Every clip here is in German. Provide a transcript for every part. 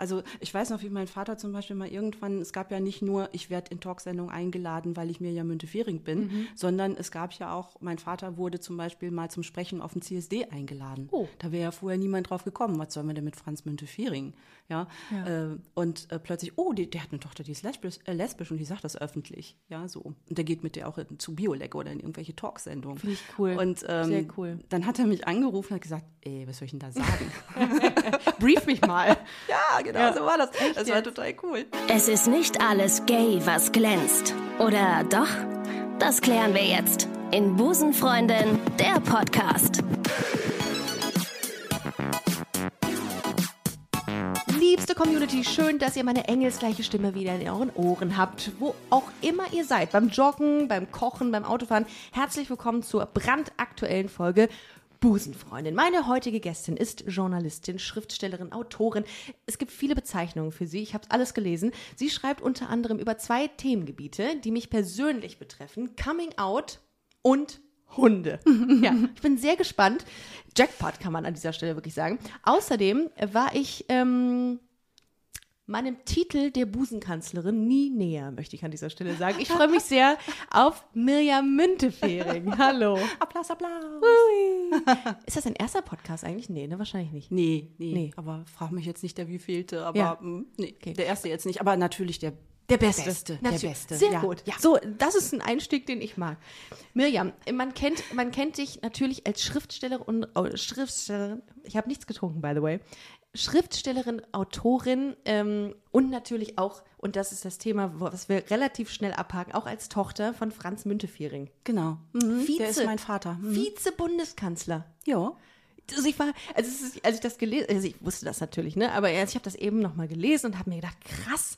Also ich weiß noch, wie mein Vater zum Beispiel mal irgendwann, es gab ja nicht nur, ich werde in Talksendungen eingeladen, weil ich mir ja Müntefering bin, mhm. sondern es gab ja auch, mein Vater wurde zum Beispiel mal zum Sprechen auf den CSD eingeladen. Oh. Da wäre ja vorher niemand drauf gekommen, was sollen wir denn mit Franz Müntefering? Ja. ja. Äh, und äh, plötzlich, oh, die, der hat eine Tochter, die ist lesbisch, äh, lesbisch und die sagt das öffentlich. Ja, so. Und der geht mit der auch in, zu Biolek oder in irgendwelche Talksendungen. Finde ich cool. Und ähm, Sehr cool. dann hat er mich angerufen und hat gesagt, ey, was soll ich denn da sagen? Brief mich mal. ja, genau, ja. so war das. Echt das war total cool. Es ist nicht alles gay, was glänzt. Oder doch? Das klären wir jetzt in Busenfreundin, der Podcast. Liebste Community, schön, dass ihr meine engelsgleiche Stimme wieder in euren Ohren habt, wo auch immer ihr seid, beim Joggen, beim Kochen, beim Autofahren. Herzlich willkommen zur brandaktuellen Folge Busenfreundin. Meine heutige Gästin ist Journalistin, Schriftstellerin, Autorin. Es gibt viele Bezeichnungen für sie. Ich habe alles gelesen. Sie schreibt unter anderem über zwei Themengebiete, die mich persönlich betreffen: Coming Out und Hunde. ja, ich bin sehr gespannt. Jackpot kann man an dieser Stelle wirklich sagen. Außerdem war ich ähm, meinem Titel der Busenkanzlerin nie näher, möchte ich an dieser Stelle sagen. Ich freue mich sehr auf Mirjam Müntefering. Hallo. Applaus, Applaus. Ui. Ist das ein erster Podcast eigentlich? Nee, ne, wahrscheinlich nicht. Nee, nee. nee. Aber frag mich jetzt nicht, der wievielte, aber ja. mh, hm, nee, okay. der erste jetzt nicht. Aber natürlich der der Beste. Beste. Der Beste. Sehr ja. gut. Ja. So, das ist ein Einstieg, den ich mag. Mirjam, man kennt, man kennt dich natürlich als Schriftstellerin und oh, Schriftstellerin. Ich habe nichts getrunken, by the way. Schriftstellerin, Autorin ähm, und natürlich auch, und das ist das Thema, was wir relativ schnell abhaken, auch als Tochter von Franz Müntefering. Genau. Mhm, Vize, der ist mein Vater. Mhm. Vize-Bundeskanzler. Ja. Also ich war, also ist, als ich das gelesen, also ich wusste das natürlich, ne, aber ich habe das eben nochmal gelesen und habe mir gedacht, krass,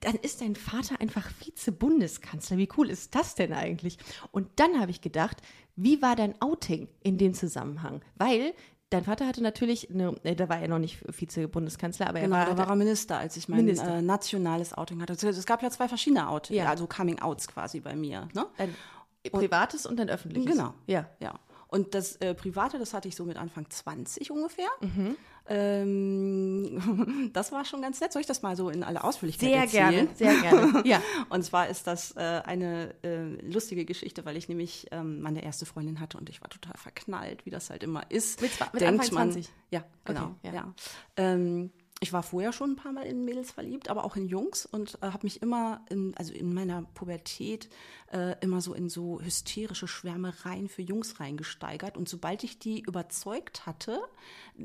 dann ist dein Vater einfach Vize-Bundeskanzler. Wie cool ist das denn eigentlich? Und dann habe ich gedacht, wie war dein Outing in dem Zusammenhang? Weil dein Vater hatte natürlich, eine, äh, da war er noch nicht Vize-Bundeskanzler, aber genau, er war. da war er Minister, als ich mein äh, nationales Outing hatte. Es gab ja zwei verschiedene Outings, ja. also Coming-Outs quasi bei mir. Ne? Ein privates und ein öffentliches. Genau. Ja. ja. Und das äh, Private, das hatte ich so mit Anfang 20 ungefähr. Mhm. Ähm, das war schon ganz nett. Soll ich das mal so in aller Ausführlichkeit sehr erzählen? Sehr gerne, sehr gerne. Ja. und zwar ist das äh, eine äh, lustige Geschichte, weil ich nämlich ähm, meine erste Freundin hatte und ich war total verknallt, wie das halt immer ist. Mit, mit Denkt Anfang 20? Man, ja, genau. Okay, ja. ja. Ähm, ich war vorher schon ein paar Mal in Mädels verliebt, aber auch in Jungs und äh, habe mich immer, in, also in meiner Pubertät, äh, immer so in so hysterische Schwärmereien für Jungs reingesteigert. Und sobald ich die überzeugt hatte,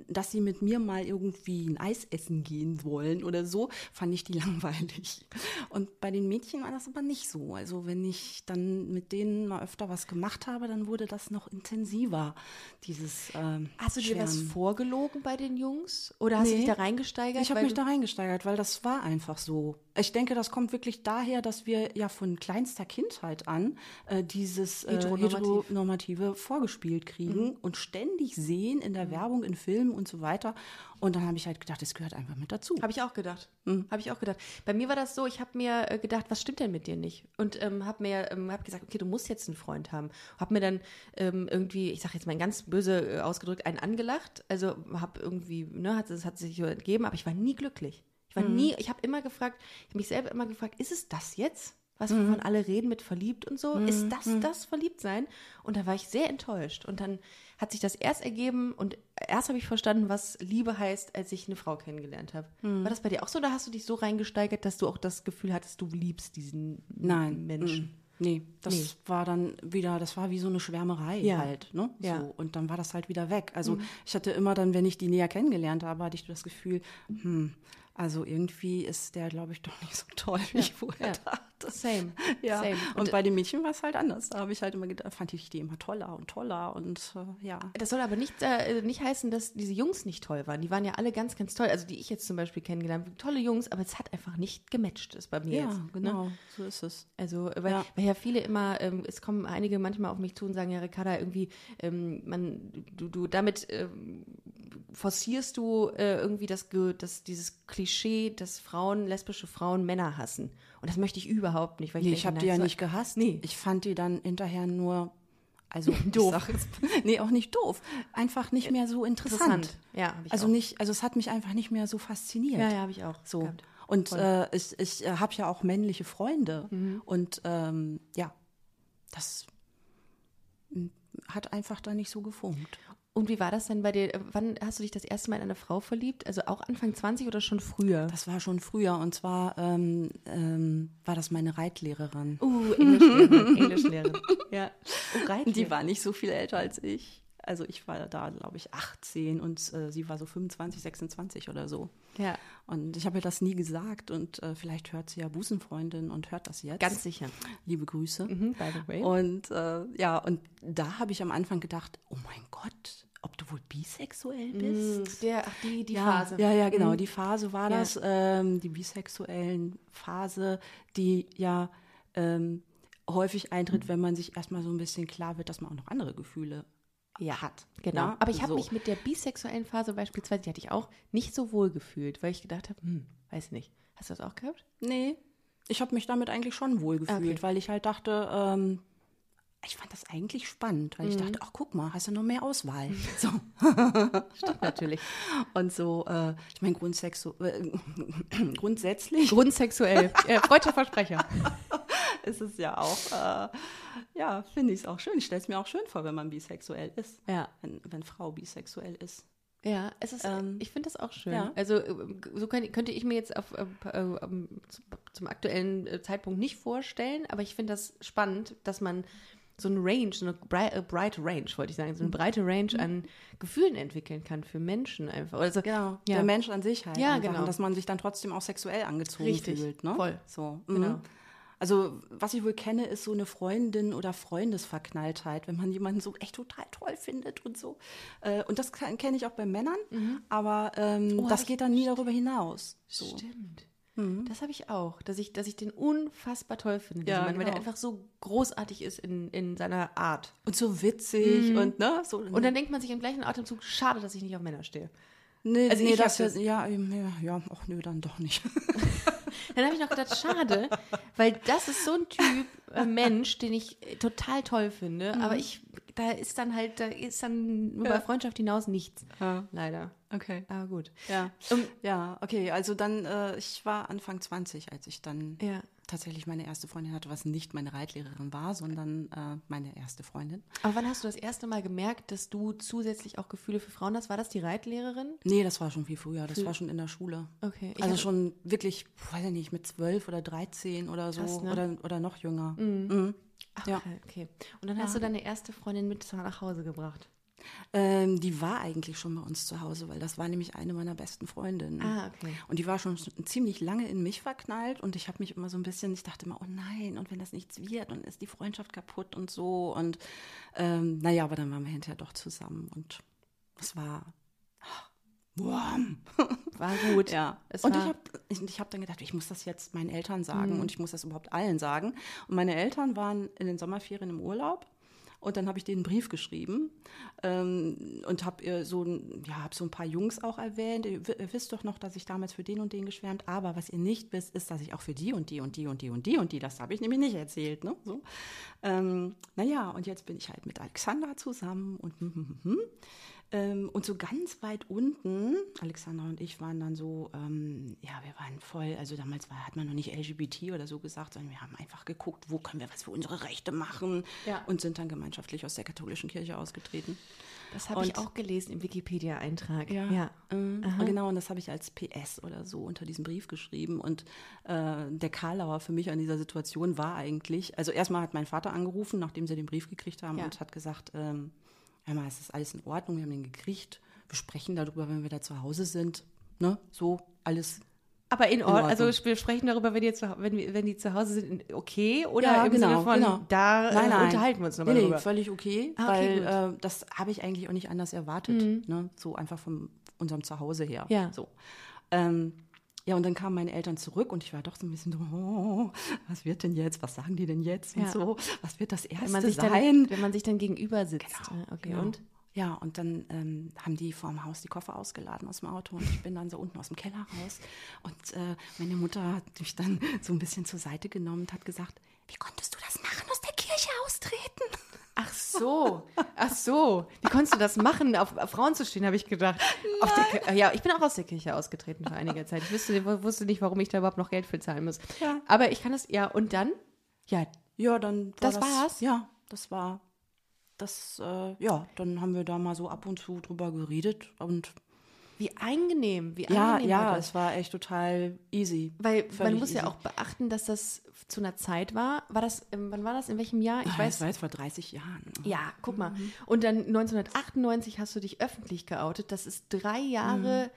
dass sie mit mir mal irgendwie ein Eis essen gehen wollen oder so, fand ich die langweilig. Und bei den Mädchen war das aber nicht so. Also wenn ich dann mit denen mal öfter was gemacht habe, dann wurde das noch intensiver, dieses ähm, Hast du dir Schwärmen. was vorgelogen bei den Jungs? Oder hast nee, du dich da reingesteigert? Ich habe mich da reingesteigert, weil das war einfach so. Ich denke, das kommt wirklich daher, dass wir ja von kleinster Kindheit an äh, dieses äh, Heteronormativ. Heteronormative vorgespielt kriegen mhm. und ständig sehen in der mhm. Werbung, in Filmen und so weiter. Und dann habe ich halt gedacht, das gehört einfach mit dazu. Habe ich auch gedacht. Mhm. Habe ich auch gedacht. Bei mir war das so, ich habe mir äh, gedacht, was stimmt denn mit dir nicht? Und ähm, habe mir ähm, hab gesagt, okay, du musst jetzt einen Freund haben. Habe mir dann ähm, irgendwie, ich sage jetzt mal ganz böse äh, ausgedrückt, einen angelacht. Also habe irgendwie, ne, hat, es hat sich so entgeben, aber ich war nie glücklich. Ich war mhm. nie, ich habe immer gefragt, ich habe mich selber immer gefragt, ist es das jetzt? was mhm. wovon alle reden mit verliebt und so. Mhm. Ist das mhm. das Verliebtsein? Und da war ich sehr enttäuscht. Und dann hat sich das erst ergeben und erst habe ich verstanden, was Liebe heißt, als ich eine Frau kennengelernt habe. Mhm. War das bei dir auch so oder hast du dich so reingesteigert, dass du auch das Gefühl hattest, du liebst diesen Nein. Menschen? Mhm. Nee, das nee. war dann wieder, das war wie so eine Schwärmerei ja. halt, ne? So. Ja. Und dann war das halt wieder weg. Also mhm. ich hatte immer dann, wenn ich die näher kennengelernt habe, hatte ich das Gefühl, hm, also irgendwie ist der, glaube ich, doch nicht so toll, wie ja. ich vorher ja. dachte. Same. Ja. Same. Und, und, bei den Mädchen war es halt anders. Da habe ich halt immer gedacht, fand ich die immer toller und toller und äh, ja. Das soll aber nicht, äh, nicht heißen, dass diese Jungs nicht toll waren. Die waren ja alle ganz, ganz toll. Also die ich jetzt zum Beispiel kennengelernt habe, tolle Jungs, aber es hat einfach nicht gematcht, ist bei mir ja, jetzt. Ja, genau, ne? so ist es. Also, weil ja. weil ja viele immer, ähm, es kommen einige manchmal auf mich zu und sagen, ja, Ricarda, irgendwie, ähm, man, du, du, damit ähm, forcierst du äh, irgendwie das, das, dieses Klischee, dass Frauen, lesbische Frauen Männer hassen. Und das möchte ich überhaupt nicht. Weil nee, ich, ich habe die ja so, nicht gehasst. Nee. Ich fand die dann hinterher nur Also Doof. Ich jetzt, nee, auch nicht doof. Einfach nicht mehr so interessant. Ja, habe ich Also auch. nicht, also es hat mich einfach nicht mehr so fasziniert. Ja, ja, habe ich auch. So. gehabt. Und äh, ich, ich äh, habe ja auch männliche Freunde. Mhm. Und ähm, ja, das m, hat einfach da nicht so gefunkt. Und wie war das denn bei dir? Wann hast du dich das erste Mal in eine Frau verliebt? Also auch Anfang 20 oder schon früher? Das war schon früher. Und zwar ähm, ähm, war das meine Reitlehrerin. Uh, Englischlehrerin. Englischlehrerin. Ja. Oh, Reitlehrerin. Die war nicht so viel älter als ich. Also ich war da, glaube ich, 18 und äh, sie war so 25, 26 oder so. Ja, Und ich habe ihr das nie gesagt und äh, vielleicht hört sie ja Busenfreundin und hört das jetzt. ganz sicher. Liebe Grüße. Mhm, by the way. Und äh, ja, und da habe ich am Anfang gedacht, oh mein Gott, ob du wohl bisexuell bist? Mm, Der, ach, die, die ja, Phase. Ja, ja, genau. Mhm. Die Phase war Ja. das, ähm, die bisexuellen Phase, die ja ähm, häufig eintritt, wenn man sich erstmal so ein bisschen klar wird, dass man auch noch andere Gefühle Ja, hat. Genau. Ja, Aber ich habe so. mich mit der bisexuellen Phase beispielsweise, die hatte ich auch, nicht so wohl gefühlt, weil ich gedacht habe, hm, weiß nicht. Hast du das auch gehabt? Nee, ich habe mich damit eigentlich schon wohl gefühlt, Okay. weil ich halt dachte, ähm, ich fand das eigentlich spannend, weil ich Mhm. dachte, ach guck mal, hast du noch mehr Auswahl. So. Stimmt natürlich. Und so, äh, ich meine, grundsexu äh, grundsätzlich Grundsexuell. äh, freudscher Versprecher. ist es ja auch, äh, ja, finde ich es auch schön. Ich stelle es mir auch schön vor, wenn man bisexuell ist. Ja. Wenn, wenn Frau bisexuell ist. Ja, es ist, Ähm, ich finde das auch schön. ja. Also äh, so könnt, könnte ich mir jetzt auf, äh, äh, ähm, zu- zum aktuellen äh, Zeitpunkt nicht vorstellen, aber ich finde das spannend, dass man so eine Range, so eine brei- breite Range, wollte ich sagen, so eine breite Range an Gefühlen entwickeln kann für Menschen einfach. Also, Genau, Ja. der Mensch an sich halt. Ja, einfach. genau. Und dass man sich dann trotzdem auch sexuell angezogen Richtig, fühlt. Ne? voll. So, mhm. Genau. Also, was ich wohl kenne, ist so eine Freundin- oder Freundesverknalltheit, wenn man jemanden so echt total toll findet und so. Äh, Und das kenne ich auch bei Männern, aber ähm, Oh, das geht dann nie darüber hinaus. So. Stimmt. Mhm. Das habe ich auch, dass ich, dass ich den unfassbar toll finde, Ja, Mann, weil der genau. einfach so großartig ist in, in seiner Art. Und so witzig und ne, so. Und dann denkt man sich im gleichen Atemzug, schade, dass ich nicht auf Männer stehe. Nee, also nee, ich das, das- ja, ja, ja, ach nö, dann doch nicht. Dann habe ich noch gedacht, schade, weil das ist so ein Typ äh, Mensch, den ich äh, total toll finde, aber ich, da ist dann halt, da ist dann über Freundschaft hinaus nichts. Ja. Leider. Okay. Aber gut. Ja. Um, Ja, okay, also dann, äh, ich war Anfang 20, als ich dann ja. Tatsächlich meine erste Freundin hatte, was nicht meine Reitlehrerin war, sondern äh, meine erste Freundin. Aber wann hast du das erste Mal gemerkt, dass du zusätzlich auch Gefühle für Frauen hast? War das die Reitlehrerin? Nee, das war schon viel früher, das war schon in der Schule. Okay. ich Also schon wirklich, weiß ich nicht, mit zwölf oder 13 oder so Krass, ne? oder, oder noch jünger. Mhm. Ach, ja. okay, okay. Und dann hast du deine erste Freundin mit nach Hause gebracht. Ähm, die war eigentlich schon bei uns zu Hause, weil das war nämlich eine meiner besten Freundinnen. Ah, okay. Und die war schon ziemlich lange in mich verknallt und ich habe mich immer so ein bisschen, ich dachte immer, oh nein, und wenn das nichts wird, dann ist die Freundschaft kaputt und so. Und ähm, naja, aber dann waren wir hinterher doch zusammen und es war warm. War gut. Ja. Und ich war- habe ich, ich hab dann gedacht, ich muss das jetzt meinen Eltern sagen und ich muss das überhaupt allen sagen. Und meine Eltern waren in den Sommerferien im Urlaub. Und dann habe ich einen Brief geschrieben ähm, und habe so, ja, hab so ein paar Jungs auch erwähnt. Ihr wisst doch noch, dass ich damals für den und den geschwärmt. Aber was ihr nicht wisst, ist, dass ich auch für die und die und die und die und die und die, das habe ich nämlich nicht erzählt. Ne? So. Ähm, naja, und jetzt bin ich halt mit Alexandra zusammen und hm, hm, hm, hm. Ähm, und so ganz weit unten, Alexandra und ich waren dann so, ähm, ja, wir waren voll, also damals war, hat man noch nicht LGBT oder so gesagt, sondern wir haben einfach geguckt, wo können wir was für unsere Rechte machen Ja. und sind dann gemeinschaftlich aus der katholischen Kirche ausgetreten. Das habe ich auch gelesen im Wikipedia-Eintrag. Ja, ja. ähm, genau, und das habe ich als PS oder so unter diesem Brief geschrieben. Und äh, der Karlauer für mich an dieser Situation war eigentlich, also erstmal hat mein Vater angerufen, nachdem sie den Brief gekriegt haben Ja. und hat gesagt, ähm, hör mal, es ist alles in Ordnung, wir haben den gekriegt, wir sprechen darüber, wenn wir da zu Hause sind. Ne? So, alles. Aber in Ordnung. Ordnung. Also wir sprechen darüber, wenn die, zu, wenn, wir- wenn die zu Hause sind, in- okay? Oder Ja, im genau, Sinne von, genau. da äh, unterhalten wir uns nochmal nee, drüber. Nee, völlig okay, Ah, okay, weil äh, das habe ich eigentlich auch nicht anders erwartet. Ne? So einfach von unserem Zuhause her. Ja. So. Ähm, ja, und dann kamen meine Eltern zurück und ich war doch so ein bisschen so, oh, was wird denn jetzt? Was sagen die denn jetzt? Und Ja. so, was wird das erste wenn, man sich sein? dann, wenn man sich dann gegenüber sitzt. Genau, Äh, Okay, genau. und? Ja, und dann ähm, haben die vorm Haus die Koffer ausgeladen aus dem Auto und ich bin dann so unten aus dem Keller raus. Und äh, meine Mutter hat mich dann so ein bisschen zur Seite genommen und hat gesagt, wie konntest du das machen, aus der Kirche austreten? Ach so. ach so. Wie konntest du das machen, auf, auf Frauen zu stehen, habe ich gedacht. Der, ja, ich bin auch aus der Kirche ausgetreten für einige Zeit. Ich wusste, wusste nicht, warum ich da überhaupt noch Geld für zahlen muss. Ja. Aber ich kann es, ja, und dann? Ja, Ja, dann war Das war's? Ja, das war das. Äh, ja, dann haben wir da mal so ab und zu drüber geredet und wie angenehm, wie ja, angenehm ja, das. es war echt total easy. Weil man muss ja easy. auch beachten, dass das zu einer Zeit war. War das, ähm, wann war das, in welchem Jahr? Ich Ah, weiß, das war jetzt vor 30 Jahren. Ja, guck mal. Und dann 1998 hast du dich öffentlich geoutet. Das ist drei Jahre, sch-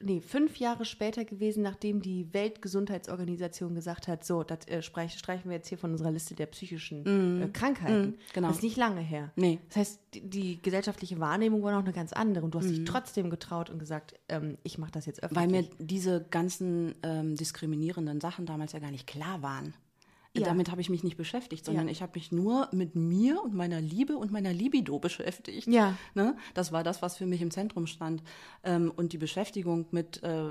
nee, fünf Jahre später gewesen, nachdem die Weltgesundheitsorganisation gesagt hat, so, das äh, streich, streichen wir jetzt hier von unserer Liste der psychischen äh, Krankheiten. genau. Das ist nicht lange her. Nee. Das heißt, die, die gesellschaftliche Wahrnehmung war noch eine ganz andere. Und du hast dich trotzdem getraut und gesagt, ähm, ich mache das jetzt öffentlich. Weil mir diese ganzen ähm, diskriminierenden Sachen damals ja gar nicht klar waren. Ja. Damit habe ich mich nicht beschäftigt, sondern Ja. ich habe mich nur mit mir und meiner Liebe und meiner Libido beschäftigt. Ja. Ne? Das war das, was für mich im Zentrum stand. Ähm, und die Beschäftigung mit äh,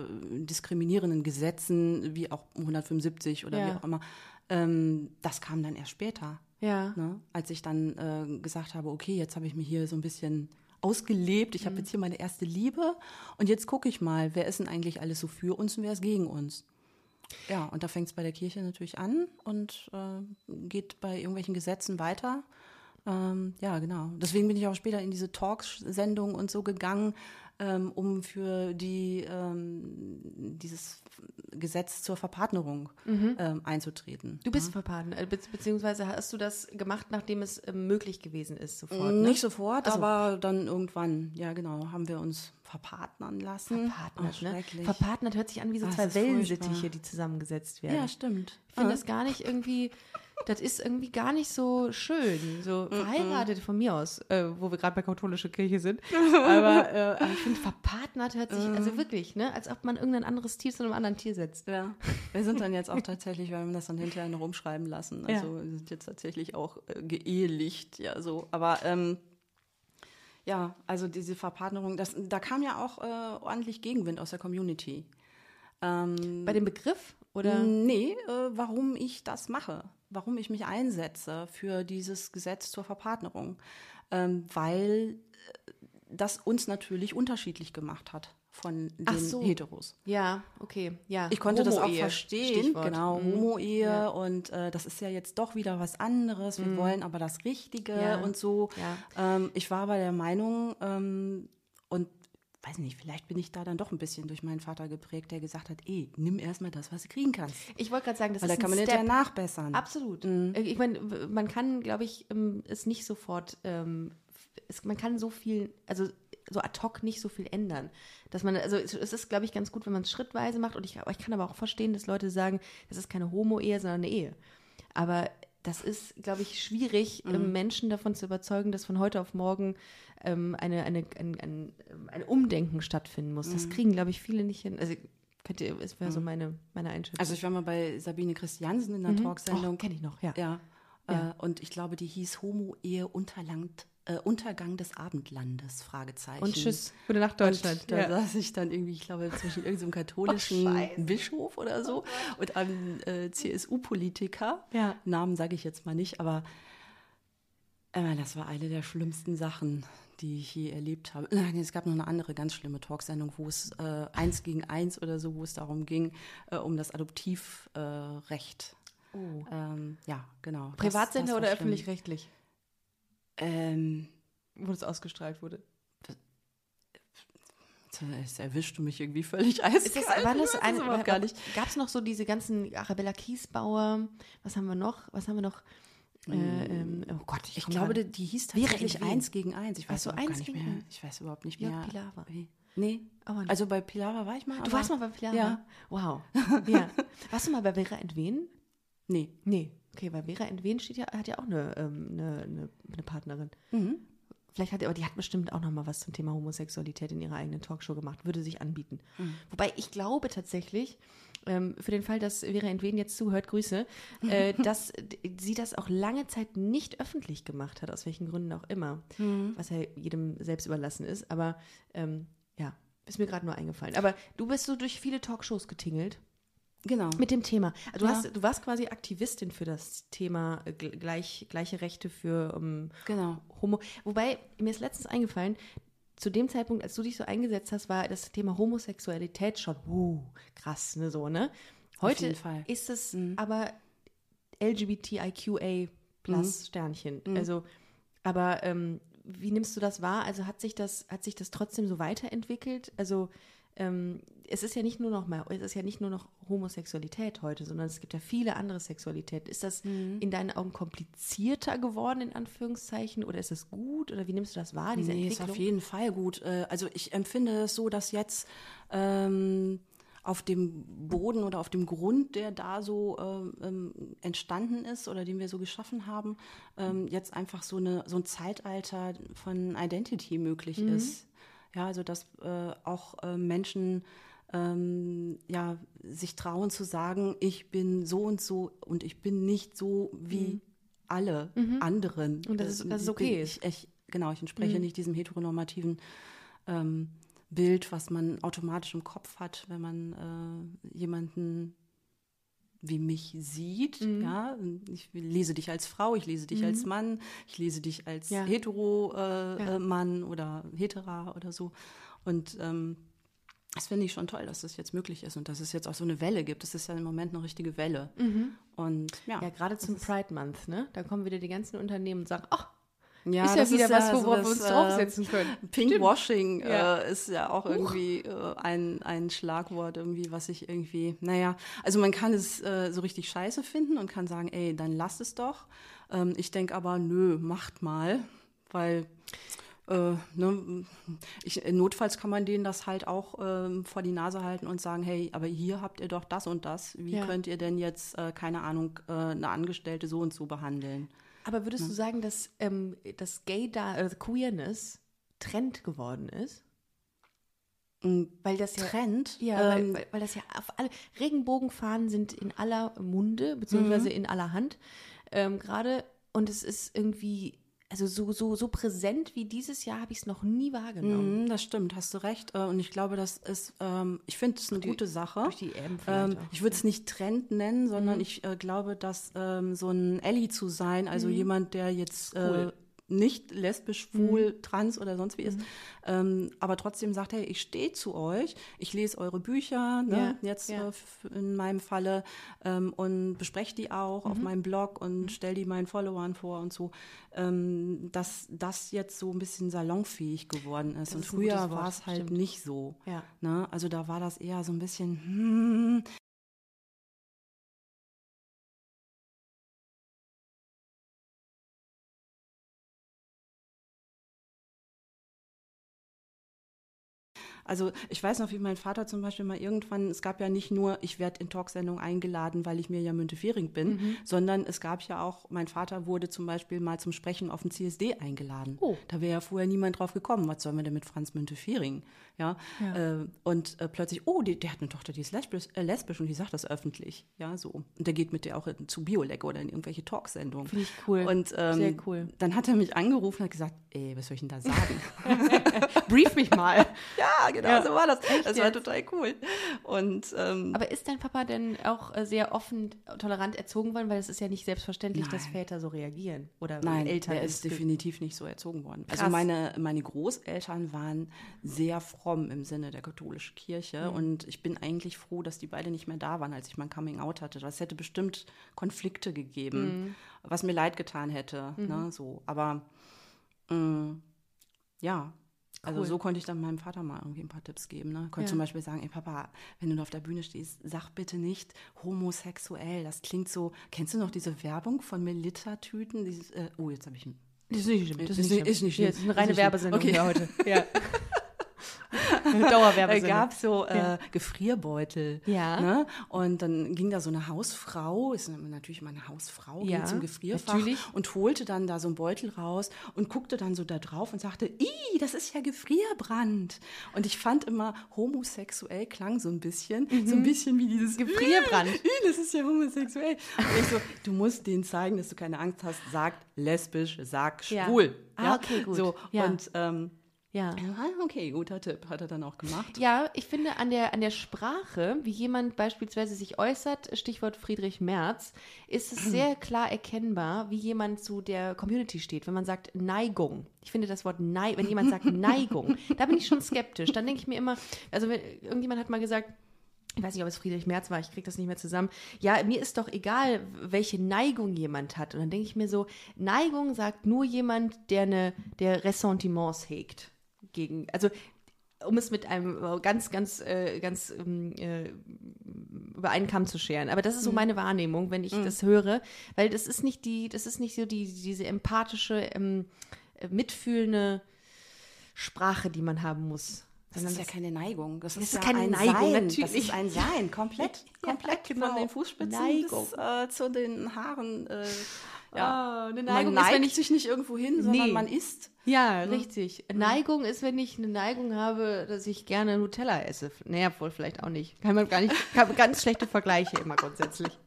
diskriminierenden Gesetzen, wie auch 175 oder Ja. wie auch immer, ähm, das kam dann erst später. ja. Ne? Als ich dann äh, gesagt habe, okay, jetzt habe ich mich hier so ein bisschen ausgelebt, ich habe jetzt hier meine erste Liebe und jetzt gucke ich mal, wer ist denn eigentlich alles so für uns und wer ist gegen uns. Ja, und da fängt es bei der Kirche natürlich an und äh, geht bei irgendwelchen Gesetzen weiter. Ähm, ja, genau. Deswegen bin ich auch später in diese Talks-Sendung und so gegangen, ähm, um für die ähm, dieses Gesetz zur Verpartnerung ähm, einzutreten. Du bist verpaten, äh, be beziehungsweise hast du das gemacht, nachdem es ähm, möglich gewesen ist, sofort? Ne? Nicht sofort, Ach so. aber dann irgendwann, ja genau, haben wir uns verpartnern lassen. Verpartnert, Ach, ne? Verpartnet hört sich an wie so Ah, zwei das ist furchtbar. Wellensittiche, die zusammengesetzt werden. ja, stimmt. Ich finde das gar nicht irgendwie, das ist irgendwie gar nicht so schön. So verheiratet von mir aus, äh, wo wir gerade bei katholischer Kirche sind. Aber, äh, aber ich finde, verpartnert hört sich, also wirklich, ne, als ob man irgendein anderes Tier zu einem anderen Tier setzt. Ja, wir sind dann jetzt auch tatsächlich, wir haben das dann hinterher noch umschreiben lassen. Also wir sind jetzt tatsächlich auch äh, geehelicht, ja so. Aber ähm, ja, also diese Verpartnerung, das, da kam ja auch äh, ordentlich Gegenwind aus der Community. Ähm, Bei dem Begriff? Oder? Nee, äh, warum ich das mache, warum ich mich einsetze für dieses Gesetz zur Verpartnerung. Ähm, weil äh, das uns natürlich unterschiedlich gemacht hat von den so. Heteros. Ja, okay, ja. Ich konnte das auch verstehen, Stichwort. genau, Mhm. Homo-Ehe Ja. und äh, das ist ja jetzt doch wieder was anderes. Wir wollen aber das Richtige Ja. und so. Ja. Ähm, ich war aber der Meinung ähm, und weiß nicht, vielleicht bin ich da dann doch ein bisschen durch meinen Vater geprägt, der gesagt hat, ey, nimm erstmal das, was du kriegen kannst. Ich wollte gerade sagen, das Weil da ist kann ein man hinterher nachbessern. Absolut. Mhm. Äh, Ich meine, man kann, glaube ich, ähm, es nicht sofort, ähm, es, man kann so viel, also so ad hoc nicht so viel ändern. Dass man, also es, ist, glaube ich, ganz gut, wenn man es schrittweise macht. Und ich, ich kann aber auch verstehen, dass Leute sagen, das ist keine Homo-Ehe, sondern eine Ehe. Aber das ist, glaube ich, schwierig, Mhm. ähm, Menschen davon zu überzeugen, dass von heute auf morgen ähm, eine, eine, ein, ein, ein Umdenken stattfinden muss. Mhm. Das kriegen, glaube ich, viele nicht hin. Also könnt ihr, es wäre so meine, meine Einschätzung. Also ich war mal bei Sabine Christiansen in der Talksendung. oh, kenne ich noch, ja. Ja. Äh, und ich glaube, die hieß Homo-Ehe Unterland, äh, Untergang des Abendlandes, Fragezeichen. Und tschüss. Gute Nacht, Deutschland. Und da saß ich dann irgendwie, ich glaube, zwischen irgendeinem katholischen Scheiße. Bischof oder so und einem äh, CSU-Politiker. Ja. Namen sage ich jetzt mal nicht, aber äh, das war eine der schlimmsten Sachen, die ich je erlebt habe. Nein, es gab noch eine andere ganz schlimme Talksendung, wo es äh, eins gegen eins oder so, wo es darum ging, äh, um das Adoptivrecht. Recht. Oh. ähm, ja, genau. Das- Privatsender das war oder öffentlich-rechtlich, Ähm, wo das ausgestrahlt wurde? jetzt erwischt du mich irgendwie völlig eiskalt. Ist das, war das ein, überhaupt gar nicht. Gab es noch so diese ganzen Arabella Kiesbauer? Was haben wir noch? Was haben wir noch? Äh, ähm, oh Gott, ich, Ich glaube, die, die hieß tatsächlich eins gegen eins. Ich weiß so, eins nicht gegen mehr. eins. Ich weiß überhaupt nicht mehr. Pilawa. Wie- Nee. Aber nicht. Also bei Pilawa war ich mal. Du warst mal bei Pilar? Ja. Wow. Ja. Warst du mal bei Vera Entwen? Nee. Nee. Okay, weil Vera Entwen steht ja, hat ja auch eine, ähm, eine, eine, eine Partnerin. Mhm. Vielleicht hat, aber die hat bestimmt auch noch mal was zum Thema Homosexualität in ihrer eigenen Talkshow gemacht, würde sich anbieten. Wobei ich glaube tatsächlich, ähm, für den Fall, dass Vera Entwen jetzt zuhört, Grüße, äh, dass sie das auch lange Zeit nicht öffentlich gemacht hat, aus welchen Gründen auch immer, was ja jedem selbst überlassen ist. Aber ähm, ja, ist mir gerade nur eingefallen. Aber du bist so durch viele Talkshows getingelt. Genau. mit dem Thema. Also Du, Ja. hast, du warst quasi Aktivistin für das Thema äh, gl- gleich, gleiche Rechte für ähm, Genau. Homo. Wobei, mir ist letztens eingefallen, zu dem Zeitpunkt, als du dich so eingesetzt hast, war das Thema Homosexualität schon uh, krass, ne, so, ne? Heute jeden Fall. ist es aber LGBTIQA plus Sternchen. Also, aber ähm, wie nimmst du das wahr? Also hat sich das, hat sich das trotzdem so weiterentwickelt? Also ähm, es ist ja nicht nur noch mal, es ist ja nicht nur noch Homosexualität heute, sondern es gibt ja viele andere Sexualitäten. Ist das in deinen Augen komplizierter geworden, in Anführungszeichen, oder ist es gut? Oder wie nimmst du das wahr, diese Nee, ist Entwicklung? auf jeden Fall gut. Äh, Also ich empfinde es so, dass jetzt ähm, auf dem Boden oder auf dem Grund, der da so ähm, ähm, entstanden ist oder den wir so geschaffen haben, ähm, jetzt einfach so, eine, so ein Zeitalter von Identity möglich ist. Ja, also dass äh, auch äh, Menschen ähm, ja, sich trauen zu sagen, ich bin so und so und ich bin nicht so wie alle anderen. Mhm. Und dass es- Äh, dass es ich okay ist. Ich, ich, genau, ich entspreche nicht diesem heteronormativen ähm, Bild, was man automatisch im Kopf hat, wenn man äh, jemanden wie mich sieht. Ja, ich lese dich als Frau, ich lese dich als Mann, ich lese dich als Ja. hetero äh, Ja. äh, Mann oder hetera oder so. Und ähm, das finde ich schon toll, dass das jetzt möglich ist und dass es jetzt auch so eine Welle gibt. Das ist ja im Moment eine richtige Welle. Und ja, Ja, gerade zum Pride Month, ne? Da kommen wieder die ganzen Unternehmen und sagen, ach, ja, ist ja wieder was, so worauf wir das, uns äh, draufsetzen können. Pinkwashing Ja. äh, ist ja auch irgendwie äh, ein, ein Schlagwort, irgendwie, was ich irgendwie, naja, also man kann es äh, so richtig scheiße finden und kann sagen, ey, dann lass es doch. Ähm, ich denke aber, nö, macht mal, weil äh, ne, ich, notfalls kann man denen das halt auch ähm, vor die Nase halten und sagen, hey, aber hier habt ihr doch das und das. Wie Ja. könnt ihr denn jetzt, äh, keine Ahnung, äh, eine Angestellte so und so behandeln? Aber würdest du sagen, dass ähm, das Gay da äh, Queerness Trend geworden ist? Weil das ja Trend? Ja, ähm, weil, weil, weil das ja auf alle Regenbogenfahnen sind in aller Munde, beziehungsweise Mhm. in aller Hand ähm, gerade. Und es ist irgendwie, also so, so, so präsent wie dieses Jahr habe ich es noch nie wahrgenommen. Mhm, das stimmt, hast du recht. Äh, Und ich glaube, das ist, ähm, ich finde es eine gute Sache. durch die EM Ähm, auch. ich würde es nicht Trend nennen, sondern ich äh, glaube, dass ähm, so ein Ellie zu sein, also jemand, der jetzt äh, Cool. Nicht lesbisch, schwul, trans oder sonst wie ist, ähm, aber trotzdem sagt, hey, ich stehe zu euch, ich lese eure Bücher, ne, Ja, jetzt ja. äh, in meinem Falle, ähm, und bespreche die auch auf meinem Blog und stelle die meinen Followern vor und so, ähm, dass das jetzt so ein bisschen salonfähig geworden ist. Das und ist früher war es halt stimmt. nicht so. Ja. Ne? Also da war das eher so ein bisschen, hm, Also ich weiß noch, wie mein Vater zum Beispiel mal irgendwann, es gab ja nicht nur, ich werde in Talksendungen eingeladen, weil ich mir ja Müntefering bin, Mhm. sondern es gab ja auch, mein Vater wurde zum Beispiel mal zum Sprechen auf den CSD eingeladen. Oh. Da wäre ja vorher niemand drauf gekommen, was sollen wir denn mit Franz Müntefering? Ja, Äh, und äh, plötzlich, oh, die, der hat eine Tochter, die ist lesbisch, äh, lesbisch und die sagt das öffentlich. Ja, so. Und der geht mit der auch in, zu Biolek oder in irgendwelche Talksendungen. Finde ich cool. Und ähm, Sehr cool. dann hat er mich angerufen und hat gesagt, ey, was soll ich denn da sagen? Brief mich mal. Ja, genau, Ja. so war das. das war jetzt? total cool. Und ähm, Aber ist dein Papa denn auch äh, sehr offen, tolerant erzogen worden? Weil es ist ja nicht selbstverständlich, dass Nein. Väter so reagieren. Oder nein, Eltern. er ist definitiv nicht so erzogen worden. Krass. Also meine, meine Großeltern waren sehr fromm im Sinne der katholischen Kirche. Mhm. Und ich bin eigentlich froh, dass die beide nicht mehr da waren, als ich mein Coming-out hatte. Das hätte bestimmt Konflikte gegeben, Mhm. was mir leid getan hätte. Ne, so. Aber mh, ja. Also Cool. so konnte ich dann meinem Vater mal irgendwie ein paar Tipps geben. Ne? Konnte Ja. zum Beispiel sagen, ey Papa, wenn du auf der Bühne stehst, sag bitte nicht homosexuell. Das klingt so, kennst du noch diese Werbung von Melitta-Tüten? Äh, oh, jetzt habe ich ein Das ist nicht schlimm. Das Ist ist, nicht- nicht ist nicht schlimm. Ja, Das ist eine reine. Werbesendung Okay. hier heute. Ja. Da Dauerwerbesendung. gab so äh, Ja. Gefrierbeutel. Ja. Ne? Und dann ging da so eine Hausfrau, ist natürlich mal eine Hausfrau, Ja, ging zum Gefrierfach natürlich. und holte dann da so einen Beutel raus und guckte dann so da drauf und sagte, Ih, das ist ja Gefrierbrand. Und ich fand immer, homosexuell klang so ein bisschen, so ein bisschen wie dieses Mhm. Gefrierbrand. Ih, das ist ja homosexuell. Und ich so, du musst denen zeigen, dass du keine Angst hast, sag lesbisch, sag Ja. schwul. Ah, okay, gut. So, Ja. und ähm, Ja. Ah, Okay, guter Tipp, hat er dann auch gemacht. Ja, ich finde an der, an der Sprache, wie jemand beispielsweise sich äußert, Stichwort Friedrich Merz, ist es sehr klar erkennbar, wie jemand zu der Community steht. Wenn man sagt Neigung. Ich finde das Wort Neigung, wenn jemand sagt Neigung, da bin ich schon skeptisch. Dann denke ich mir immer, also wenn, irgendjemand hat mal gesagt, ich weiß nicht, ob es Friedrich Merz war, ich kriege das nicht mehr zusammen. Ja, mir ist doch egal, welche Neigung jemand hat. Und dann denke ich mir so, Neigung sagt nur jemand, der eine, der Ressentiments hegt gegen, also um es mit einem ganz, ganz, äh, ganz ähm, äh, über einen Kamm zu scheren. Aber das ist so meine Wahrnehmung, wenn ich das höre, weil das ist nicht die, das ist nicht so die, diese empathische, ähm, äh, mitfühlende Sprache, die man haben muss. Das ist ja keine Neigung. Das, Das ist, ist ja keine ein Neigung, Sein. Das natürlich. ist ein Sein, komplett. Ja, komplett genau. von den Fußspitzen Neigung. bis äh, zu den Haaren. Äh, ja. eine man Neigung ist, neigt wenn ich sich nicht irgendwo hin, sondern Nee. man isst. Ja, richtig. Neigung ist, wenn ich eine Neigung habe, dass ich gerne Nutella esse. Naja, wohl vielleicht auch nicht. Kann man gar nicht, kann, ganz schlechte Vergleiche immer grundsätzlich.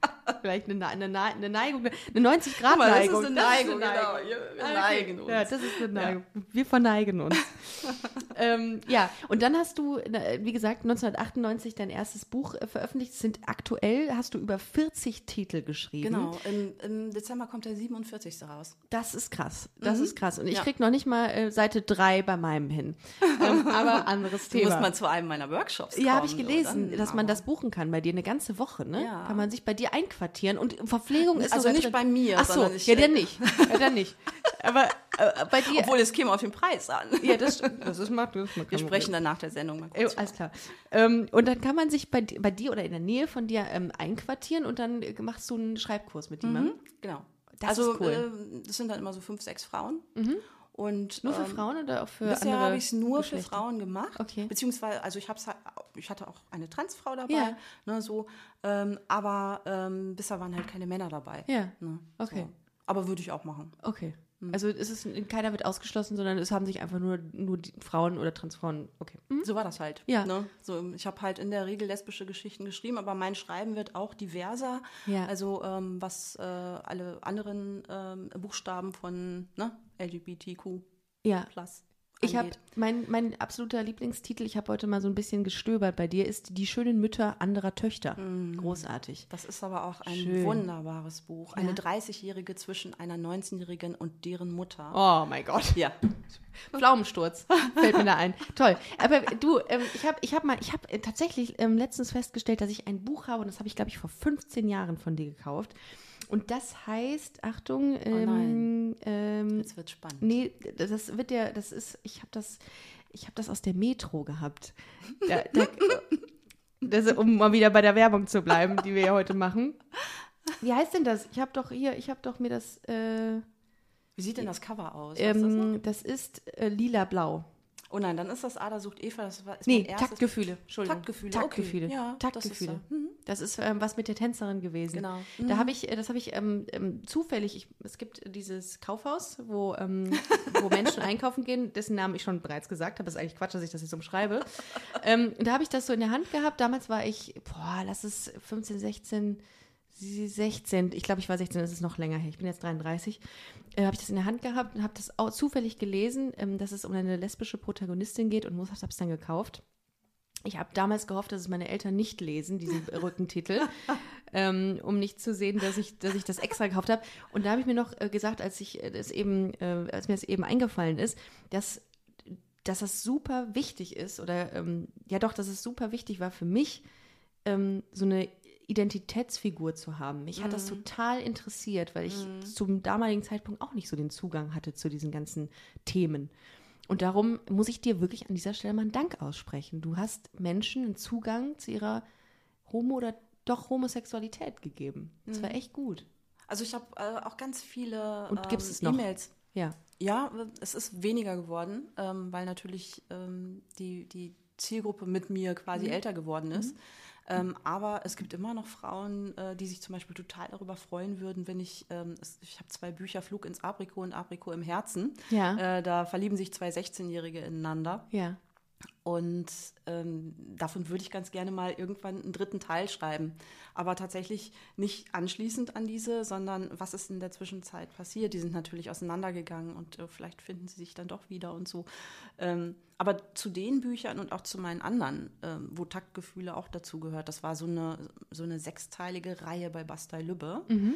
Vielleicht eine, eine, eine, eine Neigung, eine 90-Grad-Neigung. genau. Wir Ah, neigen okay. Ja, das ist eine Neigung. Wir verneigen uns. ähm, ja, und dann hast du, wie gesagt, 1998 dein erstes Buch äh, veröffentlicht. Es Sind aktuell, hast du über 40 Titel geschrieben. Genau, im, im Dezember kommt der 47. raus. Das ist krass. Das ist krass. Und ich Ja. krieg noch nicht mal äh, Seite 3 bei meinem hin. Ähm, aber anderes Du Thema. musst mal zu einem meiner Workshops ja, habe ich gelesen, oder? dass man das buchen kann bei dir eine ganze Woche, ne? Ja. Kann man sich bei dir einquartieren und Verpflegung ist Also nicht drin. bei mir, Ach so, sondern ich- ja, dann nicht. Ja, dann nicht. Aber äh, bei dir. Obwohl, es käme auf den Preis an. ja, das, das ist macht das. Wir sprechen dann nach der Sendung mal Oh, kurz. alles klar. Ähm, und dann kann man sich bei, bei dir oder in der Nähe von dir ähm, einquartieren und dann äh, machst du einen Schreibkurs mit jemandem. Genau. Das also, ist cool. Mhm. ähm, das sind dann immer so fünf, sechs Frauen. Und, Nur für ähm, Frauen oder auch für Bisher andere? habe ich es nur Geschlechter? für Frauen gemacht. Okay. Beziehungsweise, also ich, hab's, halt- ich hatte auch eine Transfrau dabei, Ja. ne, so, ähm, aber ähm, bisher waren halt keine Männer dabei. Ja. Ne, Okay. So. Aber würde ich auch machen. Okay. Hm. Also es ist keiner wird ausgeschlossen, sondern es haben sich einfach nur, nur die Frauen oder Transfrauen. Okay. Mhm. So war das halt. Ja. Ne? So, ich habe halt in der Regel lesbische Geschichten geschrieben, aber mein Schreiben wird auch diverser. Ja. Also ähm, was äh, alle anderen ähm, Buchstaben von ne, LGBTQ Ja. plus Ich habe mein, mein absoluter Lieblingstitel, ich habe heute mal so ein bisschen gestöbert bei dir, ist Die schönen Mütter anderer Töchter. Großartig. Das ist aber auch ein Schön. wunderbares Buch. Eine 30-Jährige zwischen einer 19-Jährigen und deren Mutter. Oh mein Gott. Ja. Pflaumensturz fällt mir da ein. Toll. Aber du, ähm, ich habe ich hab mal, ich habe äh, tatsächlich ähm, letztens festgestellt, dass ich ein Buch habe und das habe ich, glaube ich, vor 15 Jahren von dir gekauft. Und das heißt, Achtung, ähm, nein. ähm, Jetzt wird spannend. Nee, das wird ja, das ist, ich habe das, ich habe das aus der Metro gehabt. Da, da, das, um mal wieder bei der Werbung zu bleiben, die wir ja heute machen. Wie heißt denn das? Ich habe doch hier, ich habe doch mir das, äh, Wie sieht denn das Cover aus? Du das ähm, das ist äh, lila-blau. Oh nein, dann ist das Ada sucht Eva. Das war, ist Nee, Taktgefühle. Entschuldigung. Taktgefühle, Taktgefühle. okay. Ja, Taktgefühle. das ist so. Das ist ähm, was mit der Tänzerin gewesen. Genau. Da habe ich, äh, das habe ich ähm, ähm, zufällig. Ich, es gibt dieses Kaufhaus, wo, ähm, wo Menschen einkaufen gehen, dessen Namen ich schon bereits gesagt habe. Das ist eigentlich Quatsch, dass ich das jetzt umschreibe. ähm, da habe ich das so in der Hand gehabt. Damals war ich, boah, lass es 15, 16. 16, ich glaube, ich war 16, das ist noch länger her, ich bin jetzt 33, äh, habe ich das in der Hand gehabt und habe das auch zufällig gelesen, ähm, dass es um eine lesbische Protagonistin geht und habe es dann gekauft. Ich habe damals gehofft, dass es meine Eltern nicht lesen, diesen Rückentitel, ähm, um nicht zu sehen, dass ich, dass ich das extra gekauft habe. Und da habe ich mir noch äh, gesagt, als ich äh, das eben, äh, als mir das eben eingefallen ist, dass, dass das super wichtig ist, oder ähm, ja doch, dass es super wichtig war für mich, ähm, so eine Identitätsfigur zu haben. Mich hat das total interessiert, weil ich zum damaligen Zeitpunkt auch nicht so den Zugang hatte zu diesen ganzen Themen. Und darum muss ich dir wirklich an dieser Stelle mal einen Dank aussprechen. Du hast Menschen einen Zugang zu ihrer Homo- oder doch Homosexualität gegeben. Das war echt gut. Also ich habe äh, auch ganz viele Und ähm, gibt's es noch? E-Mails. Ja. Ja, es ist weniger geworden, ähm, weil natürlich ähm, die, die Zielgruppe mit mir quasi älter geworden ist. Ähm, aber es gibt immer noch Frauen, äh, die sich zum Beispiel total darüber freuen würden, wenn ich, ähm, es, ich habe zwei Bücher, Flug ins Apriko und Apriko im Herzen. Ja. Äh, da verlieben sich zwei 16-Jährige ineinander. Ja. Und ähm, davon würde ich ganz gerne mal irgendwann einen dritten Teil schreiben. Aber tatsächlich nicht anschließend an diese, sondern was ist in der Zwischenzeit passiert? Die sind natürlich auseinandergegangen und äh, vielleicht finden sie sich dann doch wieder und so. Ähm, aber zu den Büchern und auch zu meinen anderen, ähm, wo Taktgefühle auch dazu gehört, das war so eine, so eine sechsteilige Reihe bei Bastei Lübbe. Mhm.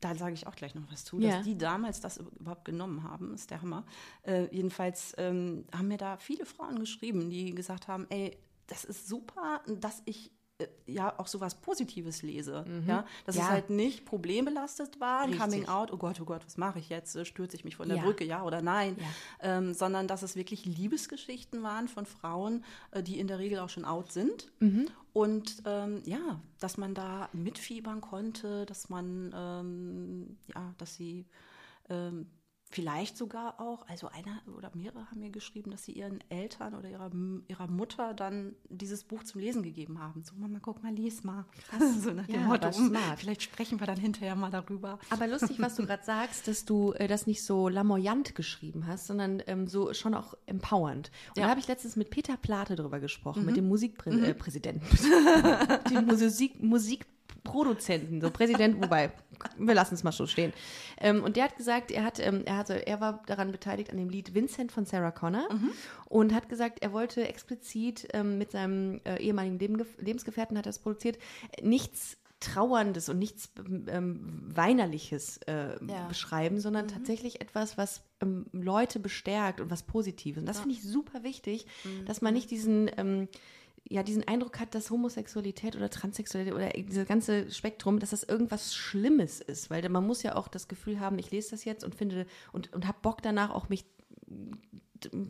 Da sage ich auch gleich noch was zu, Ja. dass die damals das überhaupt genommen haben, ist der Hammer. Äh, jedenfalls ähm, haben mir da viele Frauen geschrieben, die gesagt haben, ey, das ist super, dass ich ja auch sowas Positives lese. Ja, dass Mhm. Ja. es halt nicht problembelastet war, Richtig. Coming Out, oh Gott, oh Gott, was mache ich jetzt? Äh, Stürze ich mich von der Ja. Brücke, ja oder nein? Ja. Ähm, sondern dass es wirklich Liebesgeschichten waren von Frauen, äh, die in der Regel auch schon out sind. Mhm. Und ähm, ja, dass man da mitfiebern konnte, dass man, ähm, ja, dass sie ähm, vielleicht sogar auch, also einer oder mehrere haben mir geschrieben, dass sie ihren Eltern oder ihrer, ihrer Mutter dann dieses Buch zum Lesen gegeben haben. So, Mama, guck mal, lies mal. so nach dem Ja, Motto, smart. vielleicht sprechen wir dann hinterher mal darüber. Aber lustig, was du gerade sagst, dass du äh, das nicht so lamoyant geschrieben hast, sondern ähm, so schon auch empowernd. Und Ja. da habe ich letztens mit Peter Plate drüber gesprochen, mit dem Musikpräsidenten, äh, Präsidenten, dem Musik Musikproduzenten, so Präsident, wobei, wir lassen es mal so stehen. Ähm, und der hat gesagt, er hat, ähm, er hatte, er war daran beteiligt an dem Lied Vincent von Sarah Connor und hat gesagt, er wollte explizit ähm, mit seinem äh, ehemaligen Leben, Lebensgefährten, hat er es produziert, nichts Trauerndes und nichts ähm, Weinerliches äh, Ja. beschreiben, sondern tatsächlich etwas, was ähm, Leute bestärkt und was Positives. Und das finde ich super wichtig, dass man nicht diesen, ähm, ja, diesen Eindruck hat, dass Homosexualität oder Transsexualität oder dieses ganze Spektrum, dass das irgendwas Schlimmes ist. Weil man muss ja auch das Gefühl haben, ich lese das jetzt und finde und, und habe Bock danach auch mich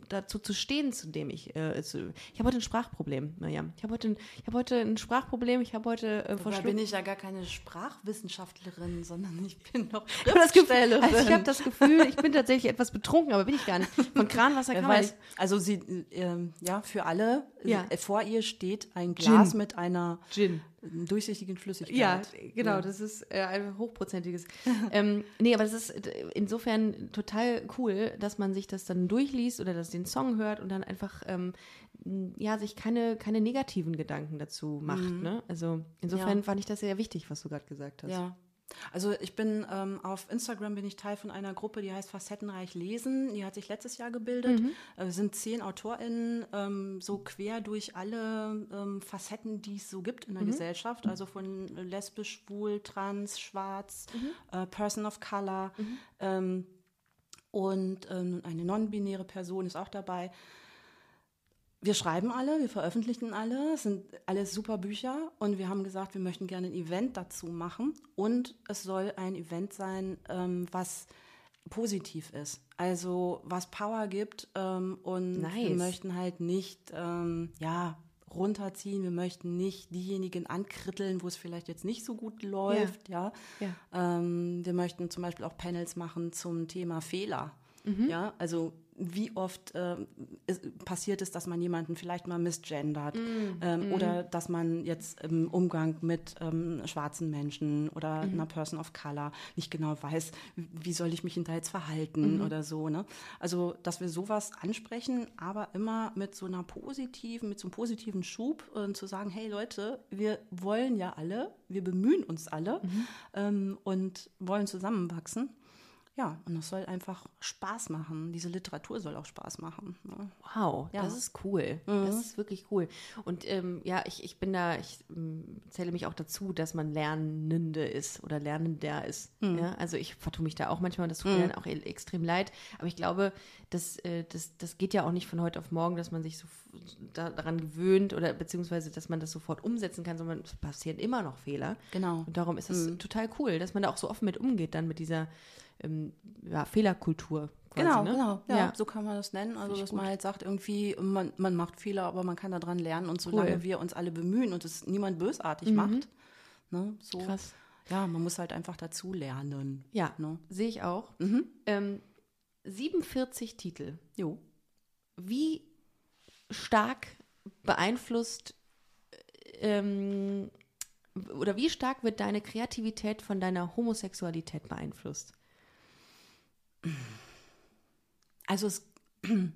dazu zu stehen, zu dem ich. Äh, zu, ich habe heute ein Sprachproblem, Mirjam. Ich habe heute, ein- ich habe heute ein Sprachproblem. Ich habe heute äh, bin ich ja gar keine Sprachwissenschaftlerin, sondern ich bin Gefühl, Schriftstellerin. also ich habe das Gefühl, ich bin tatsächlich etwas betrunken, aber bin ich gar nicht. Von Kranwasser kann man also sie, ähm, ja, für alle, Ja. äh, vor ihr steht ein Glas Gin. mit einer Gin. durchsichtigen Flüssigkeit. Ja, genau, Ja. das ist äh, ein hochprozentiges. ähm, nee, aber das ist äh, insofern total cool, dass man sich das dann durchliest oder dass den Song hört und dann einfach ähm, ja, sich keine, keine negativen Gedanken dazu macht. Ne? Also insofern Mhm. Ja. fand ich das sehr wichtig, was du gerade gesagt hast. Ja. Also ich bin ähm, auf Instagram bin ich Teil von einer Gruppe, die heißt Facettenreich Lesen. Die hat sich letztes Jahr gebildet. Äh, Wir sind zehn AutorInnen, ähm, so quer durch alle ähm, Facetten, die es so gibt in der Gesellschaft. Also von lesbisch, schwul, trans, schwarz, äh, Person of Color ähm, und ähm, eine non-binäre Person ist auch dabei. Wir schreiben alle, wir veröffentlichen alle, es sind alles super Bücher und wir haben gesagt, wir möchten gerne ein Event dazu machen und es soll ein Event sein, ähm, was positiv ist, also was Power gibt ähm, und wir Nice. möchten halt nicht, ähm, ja, runterziehen, wir möchten nicht diejenigen ankritteln, wo es vielleicht jetzt nicht so gut läuft, ja. Ja. Ähm, wir möchten zum Beispiel auch Panels machen zum Thema Fehler. Mhm. Ja, also wie oft ähm, es, passiert es, dass man jemanden vielleicht mal misgendert Mhm. ähm, oder dass man jetzt im Umgang mit ähm, schwarzen Menschen oder Mhm. einer Person of Color nicht genau weiß, wie soll ich mich hinterher jetzt verhalten Mhm. oder so. Ne? Also, dass wir sowas ansprechen, aber immer mit so einer positiven, mit so einem positiven Schub äh, zu sagen, hey Leute, wir wollen ja alle, wir bemühen uns alle Mhm. ähm, und wollen zusammenwachsen. Ja, und das soll einfach Spaß machen. Diese Literatur soll auch Spaß machen. Ne? Wow, Ja. das ist cool. Das ist wirklich cool. Und ähm, ja, ich, ich bin da, ich ähm, zähle mich auch dazu, dass man Lernende ist oder Lernender ist. Ja, also ich vertue mich da auch manchmal, das tut mir dann auch e- extrem leid. Aber ich glaube, das, äh, das, das geht ja auch nicht von heute auf morgen, dass man sich so daran gewöhnt oder beziehungsweise, dass man das sofort umsetzen kann, sondern es passieren immer noch Fehler. Genau. Und darum ist es total cool, dass man da auch so offen mit umgeht, dann mit dieser ja, Fehlerkultur. Quasi, Genau, ne? genau. Ja, ja. so kann man das nennen. Also, dass gut. man halt sagt, irgendwie, man, man macht Fehler, aber man kann daran lernen. Und solange Cool. wir uns alle bemühen und es niemand bösartig macht, ne, so, Krass. ja, man muss halt einfach dazu lernen. Ja, Ne? sehe ich auch. Ähm, 47 Titel. Jo. Wie stark beeinflusst ähm, oder wie stark wird deine Kreativität von deiner Homosexualität beeinflusst? Also es, hm,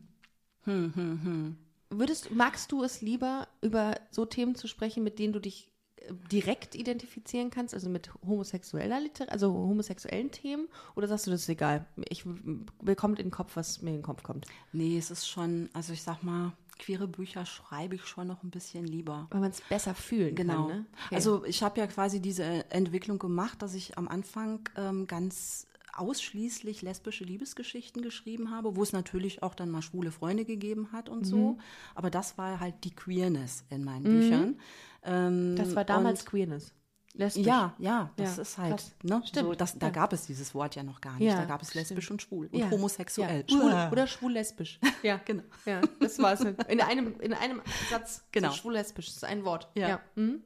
hm, hm. Würdest, magst du es lieber, über so Themen zu sprechen, mit denen du dich äh, direkt identifizieren kannst, also mit homosexueller Literatur, also homosexuellen Themen, oder sagst du, das ist egal? Ich mir kommt in den Kopf, was mir in den Kopf kommt. Nee, es ist schon, also ich sag mal, queere Bücher schreibe ich schon noch ein bisschen lieber. Weil man es besser fühlen Genau. kann, ne? Okay. Also ich habe ja quasi diese Entwicklung gemacht, dass ich am Anfang ähm, ganz ausschließlich lesbische Liebesgeschichten geschrieben habe, wo es natürlich auch dann mal schwule Freunde gegeben hat und Mhm. so. Aber das war halt die Queerness in meinen Büchern. Ähm, das war damals Queerness. Lesbisch. Ja, ja, das Ja, ist halt, krass. ne? Stimmt, So, das, da ja. gab es dieses Wort ja noch gar nicht. Ja, da gab es lesbisch und schwul und homosexuell. Schwul oder schwul-lesbisch. Ja, Genau. Ja, das war es. In einem, in einem Satz. Genau. So Schwul-lesbisch ist ein Wort. Ja. Mhm.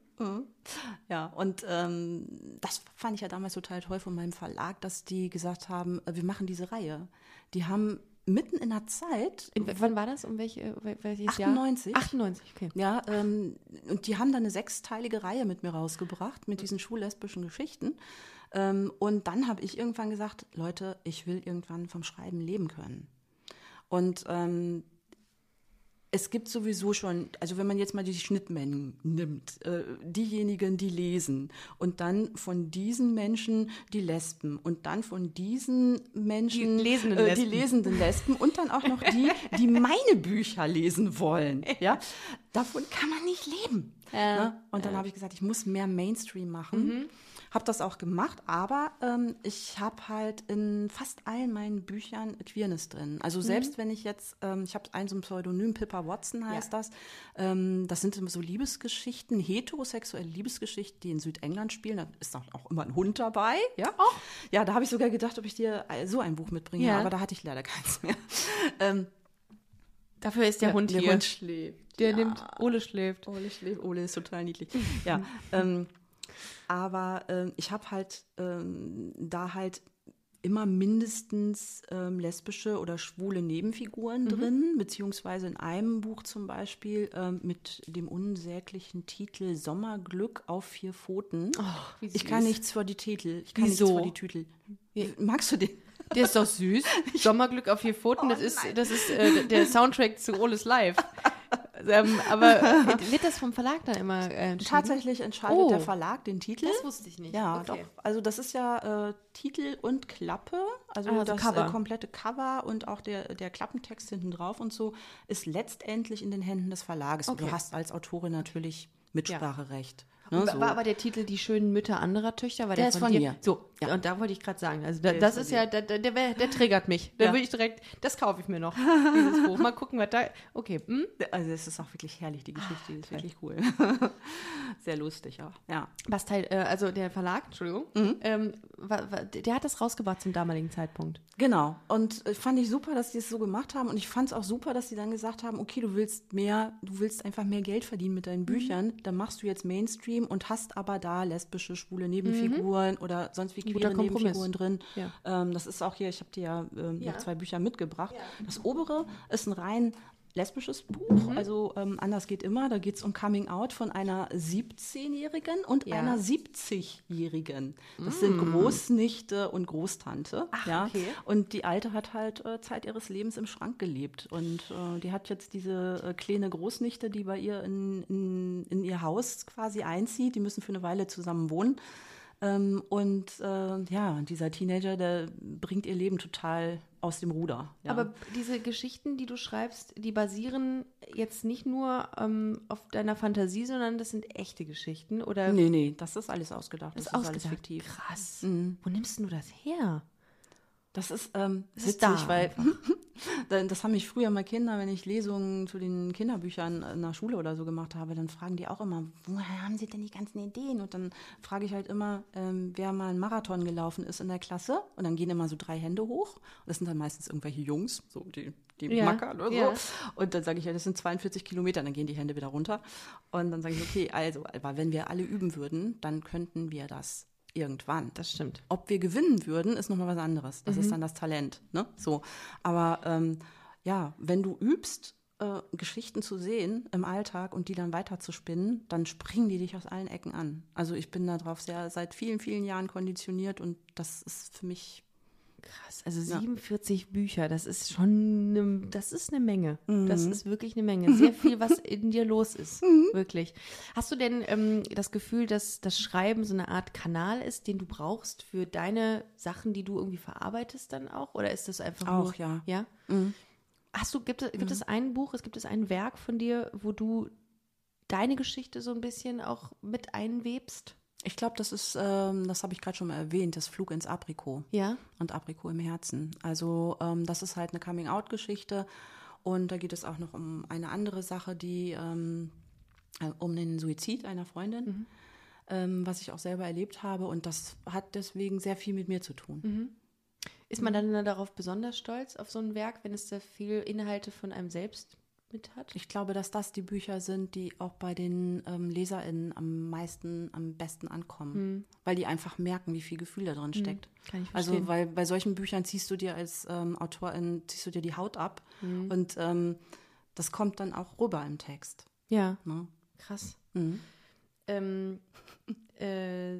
Ja, und ähm, das fand ich ja damals total toll von meinem Verlag, dass die gesagt haben, äh, wir machen diese Reihe. Die haben mitten in der Zeit, In, wann war das? Um welche, wel- welches 98. Jahr? 98, okay. ja, ähm, und die haben dann eine sechsteilige Reihe mit mir rausgebracht, mit diesen schwul-lesbischen Geschichten. Ähm, und dann habe ich irgendwann gesagt, Leute, ich will irgendwann vom Schreiben leben können. Und ähm, es gibt sowieso schon, also wenn man jetzt mal die Schnittmengen nimmt, äh, diejenigen, die lesen und dann von diesen Menschen die Lesben und dann von diesen Menschen Die lesenden äh, die Lesben. lesenden Lesben und dann auch noch die, die meine Bücher lesen wollen. Ja, davon kann man nicht leben. Ja, ne? Und dann habe ich gesagt, ich muss mehr Mainstream machen. Habe das auch gemacht, aber ähm, ich habe halt in fast allen meinen Büchern Queerness drin. Also selbst wenn ich jetzt, ähm, ich habe ein so ein Pseudonym, Pippa Watson heißt das, ähm, das sind immer so Liebesgeschichten, heterosexuelle Liebesgeschichten, die in Südengland spielen. Da ist auch, auch immer ein Hund dabei. Ja, ja da habe ich sogar gedacht, ob ich dir äh, so ein Buch mitbringe, Ja. aber da hatte ich leider keins mehr. ähm, Dafür ist der Hund der hier. Hund schläft. der ja. nimmt, Ole schläft. Ole schläft. Ole ist total niedlich. Ja, ähm, aber ähm, ich habe halt ähm, da halt immer mindestens ähm, lesbische oder schwule Nebenfiguren Mhm. drin, beziehungsweise in einem Buch zum Beispiel ähm, mit dem unsäglichen Titel Sommerglück auf vier Pfoten. wie ich kann nichts für die Titel. Ich kann Wieso? nichts für die Titel. Magst du den? Der ist doch süß. Sommerglück auf vier Pfoten, das ist, das ist äh, der Soundtrack zu Oles Live. ähm, aber äh, wird das vom Verlag dann immer äh, entschieden? Tatsächlich entscheidet Oh. der Verlag den Titel. Das wusste ich nicht. Ja, Okay. doch. Also das ist ja äh, Titel und Klappe, also, Ah, also das Cover. Äh, komplette Cover und auch der, der Klappentext hinten drauf und so ist letztendlich in den Händen des Verlages. Okay. Du hast als Autorin natürlich Mitspracherecht. Und Ne, so. War aber der Titel Die schönen Mütter anderer Töchter? War der, Der ist von dir? mir. So, Ja. und da wollte ich gerade sagen, also da, das ist ja, der, der, der, der triggert mich. Da Ja. würde ich direkt, das kaufe ich mir noch, dieses Buch. Mal gucken, was da, okay. Hm? Also es ist auch wirklich herrlich, die Geschichte, die ist wirklich cool. Sehr lustig auch. Ja. Was Teil, äh, also der Verlag, Entschuldigung, Mhm. ähm, wa, wa, der hat das rausgebracht zum damaligen Zeitpunkt. Genau. Und äh, fand ich super, dass die es so gemacht haben. Und ich fand es auch super, dass die dann gesagt haben, okay, du willst mehr, du willst einfach mehr Geld verdienen mit Mhm. deinen Büchern, dann machst du jetzt Mainstream und hast aber da lesbische, schwule Nebenfiguren oder sonst wie Mhm. Guter Kompromiss. Drin. Ja. Ähm, das ist auch hier, ich habe dir ja, ähm, Ja. noch zwei Bücher mitgebracht. Das obere ist ein rein lesbisches Buch, Mhm. also ähm, anders geht immer. Da geht es um Coming Out von einer 17-Jährigen und Ja. einer 70-Jährigen. Das sind Großnichte und Großtante. Ach, ja. okay. Und die Alte hat halt äh, Zeit ihres Lebens im Schrank gelebt. Und äh, die hat jetzt diese äh, kleine Großnichte, die bei ihr in, in, in ihr Haus quasi einzieht. Die müssen für eine Weile zusammen wohnen. Ähm, und äh, ja, dieser Teenager, der bringt ihr Leben total aus dem Ruder. Ja. Aber diese Geschichten, die du schreibst, die basieren jetzt nicht nur ähm, auf deiner Fantasie, sondern das sind echte Geschichten oder nee, nee, das ist alles ausgedacht. Das, ist ist alles ausgedacht. fiktiv. Krass. Wo nimmst du das her? Das ist, ähm, ist witzig, da weil das haben mich früher mal Kinder, wenn ich Lesungen zu den Kinderbüchern in der Schule oder so gemacht habe, dann fragen die auch immer, woher haben sie denn die ganzen Ideen? Und dann frage ich halt immer, ähm, wer mal einen Marathon gelaufen ist in der Klasse. Und dann gehen immer so drei Hände hoch. Und das sind dann meistens irgendwelche Jungs, so die, die Ja, Mackern oder so. ja. Und dann sage ich, ja, das sind 42 Kilometer, dann gehen die Hände wieder runter. Und dann sage ich, okay, also, aber wenn wir alle üben würden, dann könnten wir das irgendwann. Das stimmt. Ob wir gewinnen würden, ist nochmal was anderes. Das ist dann das Talent. Ne? So. Aber ähm, ja, wenn du übst, äh, Geschichten zu sehen im Alltag und die dann weiter zu spinnen, dann springen die dich aus allen Ecken an. Also ich bin darauf sehr seit vielen, vielen Jahren konditioniert und das ist für mich Krass, also 47 Bücher, das ist schon, ne, das ist eine Menge. Das Mhm. ist wirklich eine Menge. Sehr viel, was in dir los ist, wirklich. Hast du denn ähm, das Gefühl, dass das Schreiben so eine Art Kanal ist, den du brauchst für deine Sachen, die du irgendwie verarbeitest dann auch? Oder ist das einfach Auch, nur, ja. Ja? Hast du, gibt, es- gibt es ein Buch, es gibt es ein Werk von dir, wo du deine Geschichte so ein bisschen auch mit einwebst? Ich glaube, das ist, ähm, das habe ich gerade schon mal erwähnt, das Flug ins Aprikot. Ja? und Aprikot im Herzen. Also ähm, das ist halt eine Coming-out-Geschichte und da geht es auch noch um eine andere Sache, die ähm, äh, um den Suizid einer Freundin, ähm, was ich auch selber erlebt habe und das hat deswegen sehr viel mit mir zu tun. Ist man dann darauf besonders stolz, auf so ein Werk, wenn es da viel Inhalte von einem selbst mit hat? Ich glaube, dass das die Bücher sind, die auch bei den ähm, LeserInnen am meisten, am besten ankommen, weil die einfach merken, wie viel Gefühl da drin steckt. Kann ich verstehen. Also, weil bei solchen Büchern ziehst du dir als ähm, Autorin, ziehst du dir die Haut ab und ähm, das kommt dann auch rüber im Text. Ja, Ne? krass. Mhm. Ähm, äh,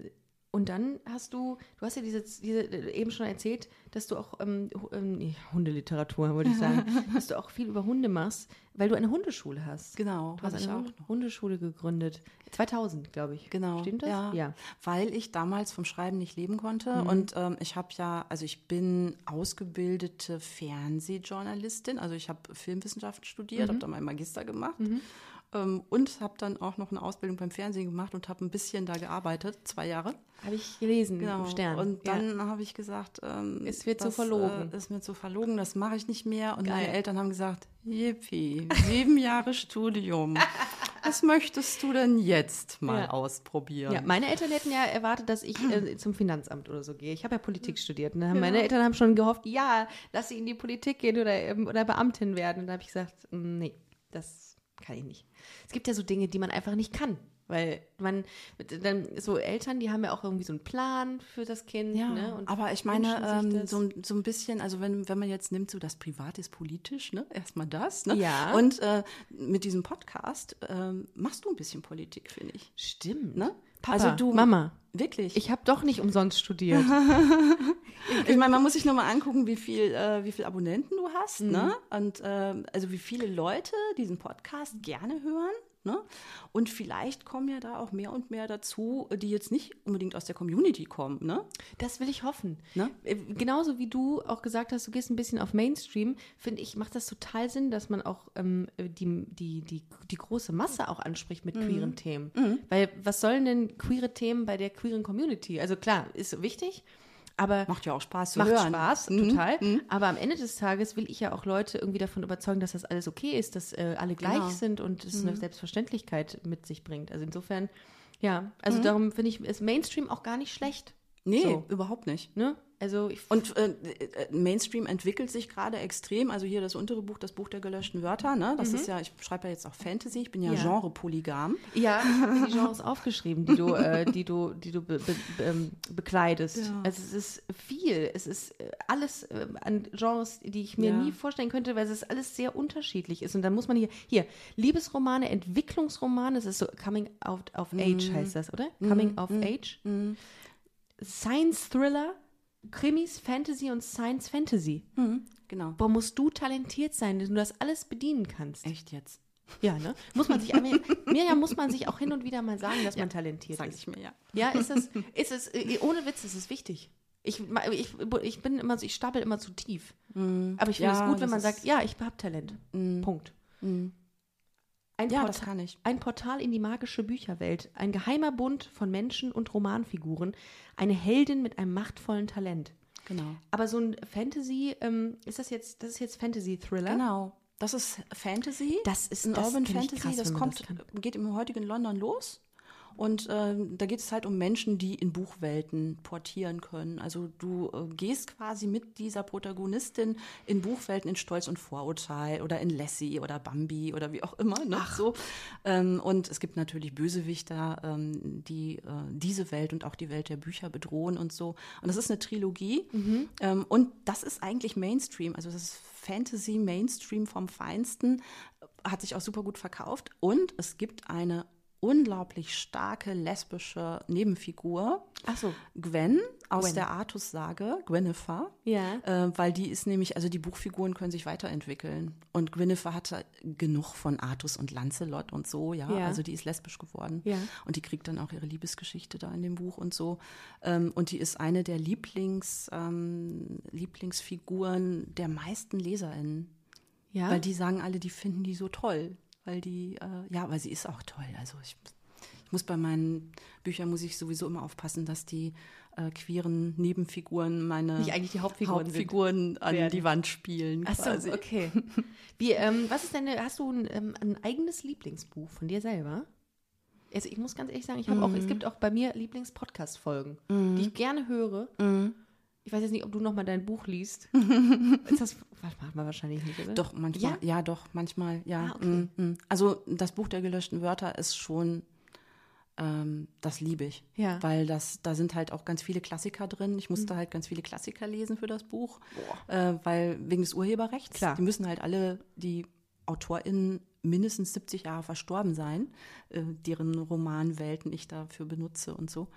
und dann hast du, du hast ja diese, diese eben schon erzählt, dass du auch ähm, ähm, Hundeliteratur, wollte ich sagen, dass du auch viel über Hunde machst, weil du eine Hundeschule hast. Genau, Du hast eine auch Hunde noch. Hundeschule gegründet. 2000, glaube ich. Genau. Stimmt das? Ja. ja. Weil ich damals vom Schreiben nicht leben konnte. Und ähm, ich habe ja, also ich bin ausgebildete Fernsehjournalistin. Also ich habe Filmwissenschaften studiert, habe da meinen Magister gemacht. Ähm, und habe dann auch noch eine Ausbildung beim Fernsehen gemacht und habe ein bisschen da gearbeitet, zwei Jahre. Habe ich gelesen Genau. im Stern. Und ja. dann habe ich gesagt, ähm, Es wird zu das, verlogen. Äh, ist mir zu verlogen, das mache ich nicht mehr. Und meine Geil. Eltern haben gesagt, Yippie, sieben Jahre Studium. Was möchtest du denn jetzt mal Ja. ausprobieren? Ja, meine Eltern hätten ja erwartet, dass ich äh, zum Finanzamt oder so gehe. Ich habe ja Politik studiert. Und dann haben meine Eltern haben schon gehofft, ja, lass sie in die Politik gehen oder, ähm, oder Beamtin werden. Und da habe ich gesagt, nee, das kann ich nicht. Es gibt ja so Dinge, die man einfach nicht kann. Weil man, dann so Eltern, die haben ja auch irgendwie so einen Plan für das Kind. Ja, ne? aber ich meine, ähm, so, ein- so ein bisschen, also wenn, wenn man jetzt nimmt, so das Privat ist politisch, ne? Erstmal das, ne? Ja. Und äh, mit diesem Podcast ähm, machst du ein bisschen Politik, finde ich. Stimmt. Ne? Papa, also du, Mama, Wirklich. ich habe doch nicht umsonst studiert. Ich meine, man muss sich nur mal angucken, wie viel, äh, wie viel Abonnenten du hast, Mhm. ne? Und ähm, also wie viele Leute diesen Podcast gerne hören. Ne? Und vielleicht kommen ja da auch mehr und mehr dazu, die jetzt nicht unbedingt aus der Community kommen. Ne? Das will ich hoffen. Ne? Äh, Genauso wie du auch gesagt hast, du gehst ein bisschen auf Mainstream, finde ich, macht das total Sinn, dass man auch ähm, die, die, die, die große Masse auch anspricht mit queeren Themen. Weil was sollen denn queere Themen bei der queeren Community? Also klar, ist wichtig, aber Macht ja auch Spaß zu macht hören. Spaß, total. Aber am Ende des Tages will ich ja auch Leute irgendwie davon überzeugen, dass das alles okay ist, dass äh, alle gleich Genau. sind und es eine Selbstverständlichkeit mit sich bringt. Also insofern, ja, also darum finde ich, ist Mainstream auch gar nicht schlecht. Nee, So. überhaupt nicht. Ne? Also ich Und äh, äh, Mainstream entwickelt sich gerade extrem. Also hier das untere Buch, das Buch der gelöschten Wörter. Ne? Das ist ja, ich schreibe ja jetzt auch Fantasy. Ich bin ja, Ja. Genre-Polygam. Ja, ich habe die Genres aufgeschrieben, die du, äh, die du, die du be, be, ähm, bekleidest. Ja. Also es ist viel. Es ist äh, alles äh, an Genres, die ich mir Ja. nie vorstellen könnte, weil es alles sehr unterschiedlich ist. Und dann muss man hier, hier, Liebesromane, Entwicklungsromane, das ist so Coming Out of Age heißt das, oder? Coming of Age. Science Thriller, Krimis, Fantasy und Science Fantasy. Genau. Boah, musst du talentiert sein, dass du das alles bedienen kannst. Echt jetzt? Ja, ne? Muss man sich, mir, Mirjam, muss man sich auch hin und wieder mal sagen, dass man talentiert Sag ist. ich mir, ja. Ja, ist es, ist es, äh, ohne Witz, ist es wichtig. Ich, ich, ich bin immer ich stapel immer zu tief. Aber ich finde Ja, es gut, wenn man sagt, ja, ich habe Talent. Punkt. Ein, Ja, Porta- das kann ich. ein Portal in die magische Bücherwelt, ein geheimer Bund von Menschen und Romanfiguren, eine Heldin mit einem machtvollen Talent. Genau. Aber so ein Fantasy, ähm, ist das jetzt, das ist jetzt Fantasy-Thriller? Genau. Das ist Fantasy. Das ist- ein das Urban Fantasy. krass, das kommt, das geht im heutigen London los. Und ähm, da geht es halt um Menschen, die in Buchwelten portieren können. Also du äh, gehst quasi mit dieser Protagonistin in Buchwelten in Stolz und Vorurteil oder in Lassie oder Bambi oder wie auch immer. Ne? So. Ähm, und es gibt natürlich Bösewichter, ähm, die äh, diese Welt und auch die Welt der Bücher bedrohen und so. Und das ist eine Trilogie. Ähm, und das ist eigentlich Mainstream. Also das ist Fantasy Mainstream vom Feinsten. Hat sich auch super gut verkauft. Und es gibt eine unglaublich starke lesbische Nebenfigur. Ach so. Gwen aus Gwen. der Artus-Sage, Gwynnefer. Ja. Äh, weil die ist nämlich, also die Buchfiguren können sich weiterentwickeln. Und Gwynnefer hatte genug von Artus und Lancelot und so, ja. Ja. Also die ist lesbisch geworden. Ja. Und die kriegt dann auch ihre Liebesgeschichte da in dem Buch und so. Ähm, und die ist eine der Lieblings, ähm, Lieblingsfiguren der meisten LeserInnen. Ja. Weil die sagen alle, die finden die so toll. Weil die, äh, ja, weil sie ist auch toll. Also ich, ich muss bei meinen Büchern muss ich sowieso immer aufpassen, dass die äh, queeren Nebenfiguren meine Nicht eigentlich die Hauptfiguren. Hauptfiguren an Werden. die Wand spielen. Ach so, okay. Wie, ähm, was ist deine, hast du ein, ähm, ein eigenes Lieblingsbuch von dir selber? Also ich muss ganz ehrlich sagen, ich habe auch, Mhm. es gibt auch bei mir Lieblings-Podcast-Folgen, die ich gerne höre. Mhm. Ich weiß jetzt nicht, ob du nochmal dein Buch liest. ist das, macht man wahrscheinlich nicht, oder? Doch, manchmal, Ja? ja, doch, manchmal, ja. Ah, okay. mm, mm. Also das Buch der gelöschten Wörter ist schon, ähm, das liebe ich. Ja. Weil das, da sind halt auch ganz viele Klassiker drin. Ich musste halt ganz viele Klassiker lesen für das Buch, äh, weil wegen des Urheberrechts. Klar. Die müssen halt alle, die AutorInnen mindestens 70 Jahre verstorben sein, äh, deren Romanwelten ich dafür benutze und so.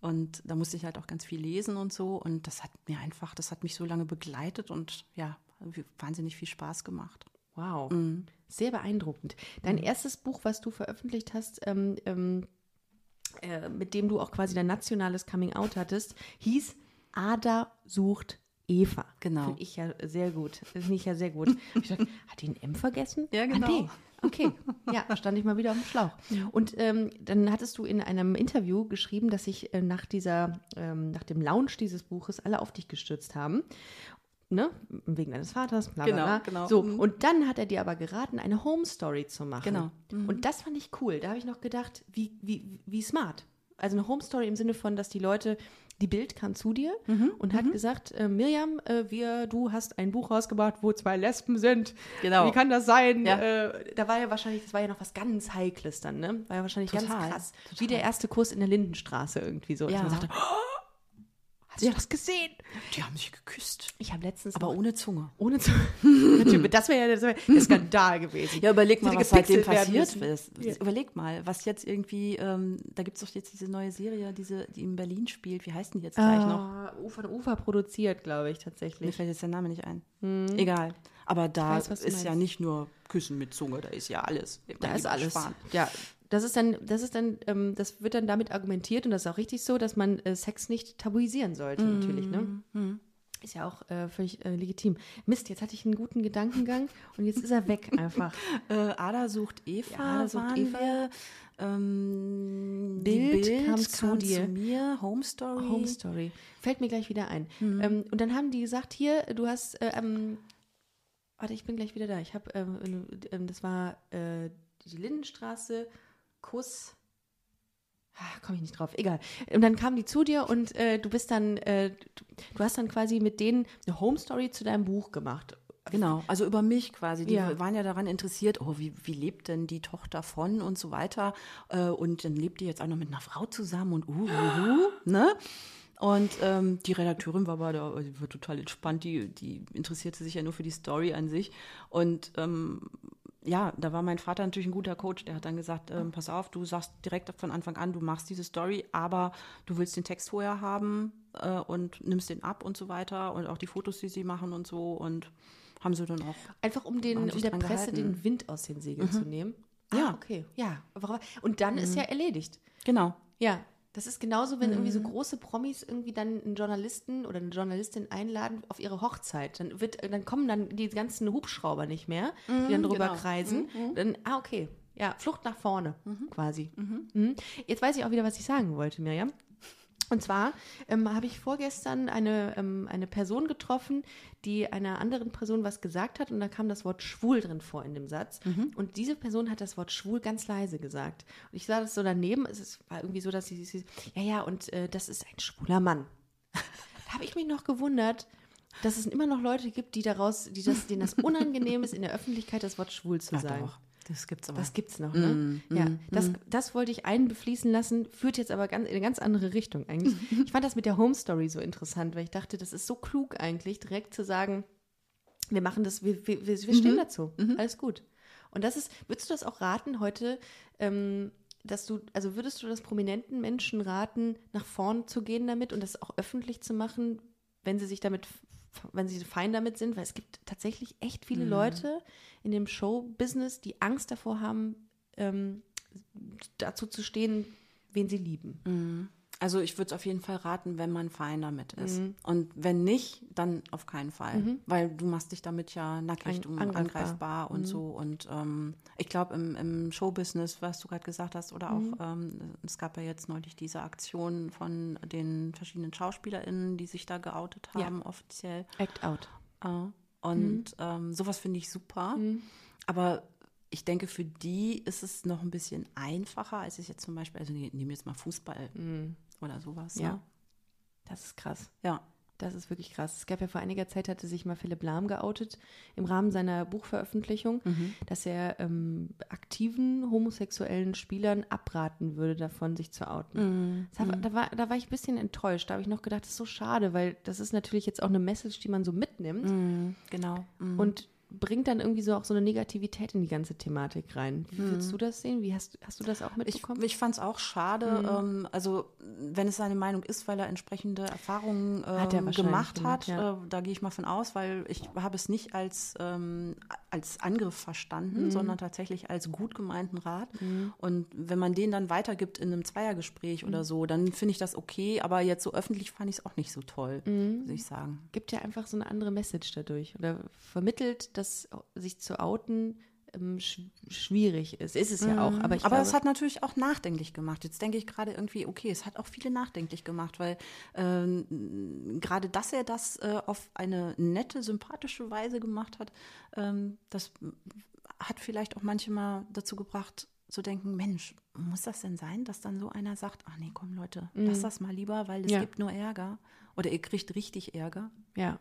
Und da musste ich halt auch ganz viel lesen und so. Und das hat mir einfach, das hat mich so lange begleitet und ja, wahnsinnig viel Spaß gemacht. Wow. Mhm. Sehr beeindruckend. Dein erstes Buch, was du veröffentlicht hast, ähm, ähm, äh, mit dem du auch quasi dein nationales Coming-out hattest, hieß Ada sucht Eva. Genau. Finde ich ja sehr gut. Finde ich ja sehr gut. Ich dachte, hat die ein M vergessen? Ja, Ah, genau. nee. Okay, ja, stand ich mal wieder auf dem Schlauch. Und ähm, dann hattest du in einem Interview geschrieben, dass sich äh, nach dieser, ähm, nach dem Launch dieses Buches alle auf dich gestürzt haben. Ne? Wegen deines Vaters, bla bla Genau, bla. genau. So, Mhm. und dann hat er dir aber geraten, eine Home Story zu machen. Genau. Und das fand ich cool. Da habe ich noch gedacht, wie, wie, wie smart. Also eine Home Story im Sinne von, dass die Leute, die Bild kam zu dir Mhm. und hat gesagt, äh, Miriam, äh, wir, du hast ein Buch rausgebracht, wo zwei Lesben sind. Genau. Wie kann das sein? Ja. Äh, da war ja wahrscheinlich, das war ja noch was ganz Heikles dann, ne? War ja wahrscheinlich ganz Total, krass. Wie der erste Kurs in der Lindenstraße irgendwie so. dass Ja. man sagte, oh, hast du das gesehen? Die haben sich geküsst. Ich habe letztens Aber noch- ohne Zunge. ohne zu. Natürlich, das wäre ja das wär der Skandal gewesen. Ja, überleg mal, was seitdem passiert ist. Ja. Überleg mal, was jetzt irgendwie, ähm, da gibt es doch jetzt diese neue Serie, diese, die in Berlin spielt. Wie heißt die jetzt gleich noch? Ah, Ufer und Ufer produziert, glaube ich, Mir tatsächlich. fällt jetzt der Name nicht ein. Egal. Aber da Hm. weiß, ist ja nicht nur Küssen mit Zunge, da ist ja alles. Da ist alles. Schwan. Ja, das ist dann, das ist dann, ähm, das wird dann damit argumentiert und das ist auch richtig so, dass man äh, Sex nicht tabuisieren sollte, natürlich, ne? Ist ja auch äh, völlig äh, legitim. Mist, jetzt hatte ich einen guten Gedankengang und jetzt ist er weg einfach. Äh, Ada sucht Eva, Ja, Ada sucht Eva. Ähm, Bild Bild kam zu dir. mir, Home Story. Home Story. Fällt mir gleich wieder ein. Mhm. Ähm, und dann haben die gesagt, hier, du hast, äh, ähm, warte, ich bin gleich wieder da. Ich habe, ähm, ähm, das war äh, die Lindenstraße, Kuss. Komme ich nicht drauf, egal. Und dann kamen die zu dir und äh, du bist dann, äh, du, hast dann quasi mit denen eine Home Story zu deinem Buch gemacht. Genau, also über mich quasi. Die Ja. waren ja daran interessiert, oh, wie, wie lebt denn die Tochter von und so weiter. Äh, Und dann lebt die jetzt auch noch mit einer Frau zusammen und uh, uh, uh ne? Und ähm, die Redakteurin war aber da, die war total entspannt, die, die interessierte sich ja nur für die Story an sich. Und ähm, ja, da war mein Vater natürlich ein guter Coach, der hat dann gesagt, ähm, pass auf, du sagst direkt von Anfang an, du machst diese Story, aber du willst den Text vorher haben äh, und nimmst den ab und so weiter und auch die Fotos, die sie machen und so und haben sie dann auch Einfach um, den, um der Presse gehalten. den Wind aus den Segeln zu nehmen. Ja. Ah, okay. Ja. Und dann ist ja erledigt. Genau. Ja, das ist genauso, wenn irgendwie so große Promis irgendwie dann einen Journalisten oder eine Journalistin einladen auf ihre Hochzeit. Dann wird, dann kommen dann die ganzen Hubschrauber nicht mehr, die dann drüber genau. kreisen. Dann, ah, okay. Ja, Flucht nach vorne quasi. Mhm. Jetzt weiß ich auch wieder, was ich sagen wollte, Miriam. Und zwar ähm, habe ich vorgestern eine, ähm, eine Person getroffen, die einer anderen Person was gesagt hat und da kam das Wort schwul drin vor in dem Satz. Und diese Person hat das Wort schwul ganz leise gesagt. Und ich sah das so daneben, es ist, war irgendwie so, dass sie, sie ja, ja, und äh, das ist ein schwuler Mann. da habe ich mich noch gewundert, dass es immer noch Leute gibt, die daraus, die das, denen das unangenehm ist, in der Öffentlichkeit das Wort schwul zu Ach sagen. doch, das gibt's aber. Das gibt's noch, ne? ja, das, das wollte ich einbefließen lassen, führt jetzt aber ganz, in eine ganz andere Richtung eigentlich. Ich fand das mit der Home Story so interessant, weil ich dachte, das ist so klug eigentlich, direkt zu sagen, wir machen das, wir, wir, wir stehen dazu, alles gut. Und das ist, würdest du das auch raten, heute ähm, dass du, also würdest du das prominenten Menschen raten, nach vorn zu gehen damit und das auch öffentlich zu machen, wenn sie sich damit, wenn sie fein damit sind? Weil es gibt tatsächlich echt viele Mhm. Leute in dem Show-Business, die Angst davor haben, ähm, dazu zu stehen, wen sie lieben. Also ich würde es auf jeden Fall raten, wenn man fein damit ist. Mhm. Und wenn nicht, dann auf keinen Fall. Weil du machst dich damit ja nackig An- und angreifbar. Mhm. angreifbar und so. Und ähm, ich glaube, im, im Showbusiness, was du gerade gesagt hast, oder Mhm. auch, ähm, es gab ja jetzt neulich diese Aktion von den verschiedenen SchauspielerInnen, die sich da geoutet Ja. haben, offiziell. Act out. Äh, Und ähm, sowas finde ich super. Aber ich denke, für die ist es noch ein bisschen einfacher, als es jetzt zum Beispiel, also ne- nehmen wir jetzt mal Fußball oder sowas. Ja. Ne? Das ist krass. Ja. Das ist wirklich krass. Es gab ja vor einiger Zeit, hatte sich mal Philipp Lahm geoutet im Rahmen seiner Buchveröffentlichung, dass er ähm, aktiven homosexuellen Spielern abraten würde, davon sich zu outen. Das hat, da, war, da war ich ein bisschen enttäuscht. Da habe ich noch gedacht, das ist so schade, weil das ist natürlich jetzt auch eine Message, die man so mitnimmt Genau. und bringt dann irgendwie so auch so eine Negativität in die ganze Thematik rein. Wie würdest du das sehen? Wie hast, hast du das auch Ich, mitbekommen? ich fand es auch schade. Ähm, also, wenn es seine Meinung ist, weil er entsprechende Erfahrungen Hat er ähm, gemacht gemacht, hat, ja. äh, da gehe ich mal von aus, weil ich habe es nicht als, ähm, als Angriff verstanden, Mhm. sondern tatsächlich als gut gemeinten Rat. Und wenn man den dann weitergibt in einem Zweiergespräch Mhm. oder so, dann finde ich das okay. Aber jetzt so öffentlich fand ich es auch nicht so toll, Mhm. muss ich sagen. gibt ja einfach so eine andere Message dadurch oder vermittelt, dass sich zu outen ähm, sch schwierig ist. Ist es ja auch, aber ich aber glaube, es hat natürlich auch nachdenklich gemacht. Jetzt denke ich gerade irgendwie, okay, es hat auch viele nachdenklich gemacht, weil ähm, gerade, dass er das äh, auf eine nette, sympathische Weise gemacht hat, ähm, das hat vielleicht auch manche mal dazu gebracht, zu denken, Mensch, muss das denn sein, dass dann so einer sagt, ach nee, komm Leute, lass das mal lieber, weil es Ja. gibt nur Ärger. Oder ihr kriegt richtig Ärger. ja.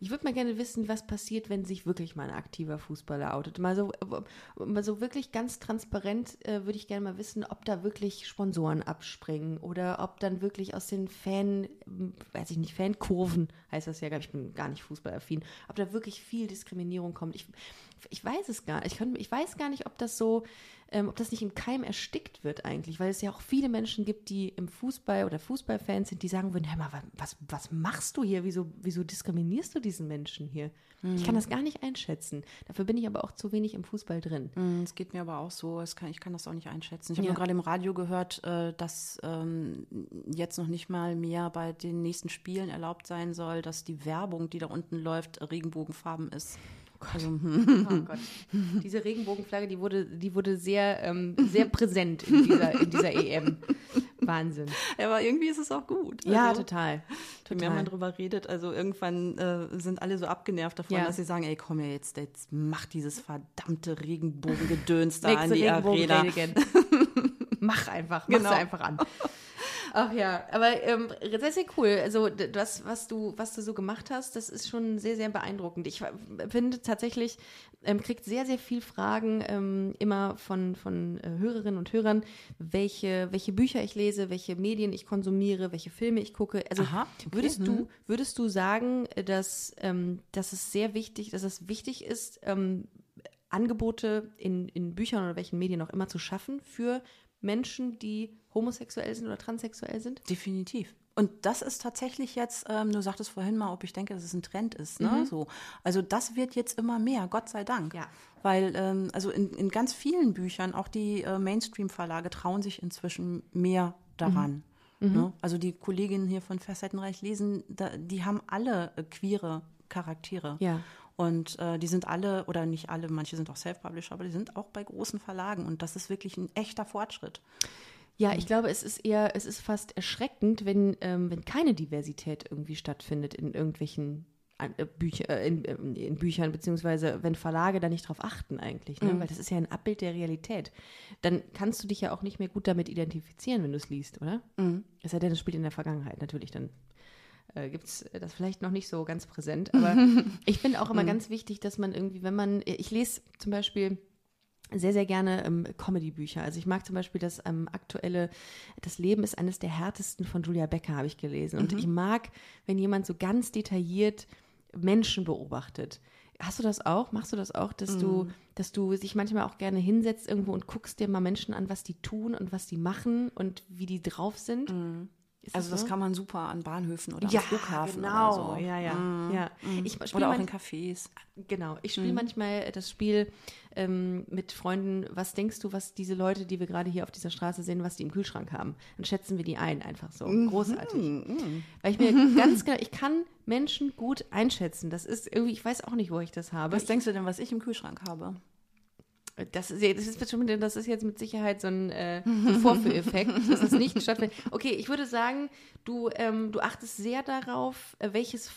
Ich würde mal gerne wissen, was passiert, wenn sich wirklich mal ein aktiver Fußballer outet. Mal so, äh, mal so wirklich ganz transparent äh, würde ich gerne mal wissen, ob da wirklich Sponsoren abspringen oder ob dann wirklich aus den Fan, weiß ich nicht, Fankurven heißt das ja, ich bin gar nicht fußballaffin, ob da wirklich viel Diskriminierung kommt. Ich, ich weiß es gar nicht. Ich, kann, ich weiß gar nicht, ob das so, ähm, ob das nicht im Keim erstickt wird eigentlich, weil es ja auch viele Menschen gibt, die im Fußball oder Fußballfans sind, die sagen würden, hör mal, wa- was, was machst du hier? Wieso, wieso diskriminierst du diesen Menschen hier? Ich kann das gar nicht einschätzen. Dafür bin ich aber auch zu wenig im Fußball drin. Mm, Es geht mir aber auch so, kann, ich kann das auch nicht einschätzen. Ich habe Ja. gerade im Radio gehört, äh, dass ähm, jetzt noch nicht mal mehr bei den nächsten Spielen erlaubt sein soll, dass die Werbung, die da unten läuft, Regenbogenfarben ist. Also, hm. Oh Gott. Diese Regenbogenflagge, die wurde, die wurde sehr, ähm, sehr präsent in dieser, in dieser EM. Wahnsinn. aber irgendwie ist es auch gut. Ja, Also, total. Je mehr man drüber redet, also irgendwann äh, sind alle so abgenervt davon, Ja. dass sie sagen, ey, komm ja jetzt, jetzt mach dieses verdammte Regenbogengedöns da an die Arena. Mach einfach, mach Genau. einfach an. Ach ja, aber ähm, sehr, sehr cool. Also das, was du, was du so gemacht hast, das ist schon sehr, sehr beeindruckend. Ich finde tatsächlich, ähm, kriegt sehr, sehr viel Fragen ähm, immer von, von äh, Hörerinnen und Hörern, welche, welche Bücher ich lese, welche Medien ich konsumiere, welche Filme ich gucke. Also Aha, okay. würdest du, würdest du sagen, dass, ähm, dass es sehr wichtig, dass es wichtig ist, ähm, Angebote in, in Büchern oder welchen Medien auch immer zu schaffen für Menschen, die homosexuell sind oder transsexuell sind? Definitiv. Und das ist tatsächlich jetzt, ähm, du sagtest vorhin mal, ob ich denke, dass es ein Trend ist. Ne? So. Also das wird jetzt immer mehr, Gott sei Dank. Ja. Weil ähm, also in, in ganz vielen Büchern, auch die äh, Mainstream-Verlage trauen sich inzwischen mehr daran. Ne? Also die Kolleginnen hier von Facettenreich lesen, da, die haben alle äh, queere Charaktere. Ja. Und äh, die sind alle, oder nicht alle, manche sind auch Self-Publisher, aber die sind auch bei großen Verlagen. Und das ist wirklich ein echter Fortschritt. Ja, ich glaube, es ist eher, es ist fast erschreckend, wenn, ähm, wenn keine Diversität irgendwie stattfindet in irgendwelchen äh, Bücher, äh, in, ähm, in Büchern, beziehungsweise wenn Verlage da nicht drauf achten eigentlich, ne? weil das ist ja ein Abbild der Realität. Dann kannst du dich ja auch nicht mehr gut damit identifizieren, wenn du es liest, oder? Es sei denn, es spielt in der Vergangenheit natürlich, dann äh, gibt es das vielleicht noch nicht so ganz präsent. Aber ich finde auch immer ganz wichtig, dass man irgendwie, wenn man, ich lese zum Beispiel sehr, sehr gerne ähm, Comedy-Bücher. Also ich mag zum Beispiel das ähm, aktuelle Das Leben ist eines der härtesten von Julia Becker, habe ich gelesen. Und ich mag, wenn jemand so ganz detailliert Menschen beobachtet. Hast du das auch? Machst du das auch, dass Mhm. du, dass du dich manchmal auch gerne hinsetzt irgendwo und guckst dir mal Menschen an, was die tun und was die machen und wie die drauf sind? Ist Also das so? kann man super an Bahnhöfen oder ja, am Flughafen genau. oder so. Ja, ja, Mhm. ja. Ich spiele Oder auch in Cafés. Genau, ich Mhm. spiele manchmal das Spiel ähm, mit Freunden, was denkst du, was diese Leute, die wir gerade hier auf dieser Straße sehen, was die im Kühlschrank haben? Dann schätzen wir die ein, einfach so. Mhm. Großartig. Weil ich mir ganz genau, ich kann Menschen gut einschätzen. Das ist irgendwie, ich weiß auch nicht, wo ich das habe. Was denkst du denn, was ich im Kühlschrank habe? Das ist, das ist, schon, das ist jetzt mit Sicherheit so ein, äh, Vorführeffekt, dass es nicht stattfindet. Okay, ich würde sagen, du, ähm, du achtest sehr darauf, äh, welches.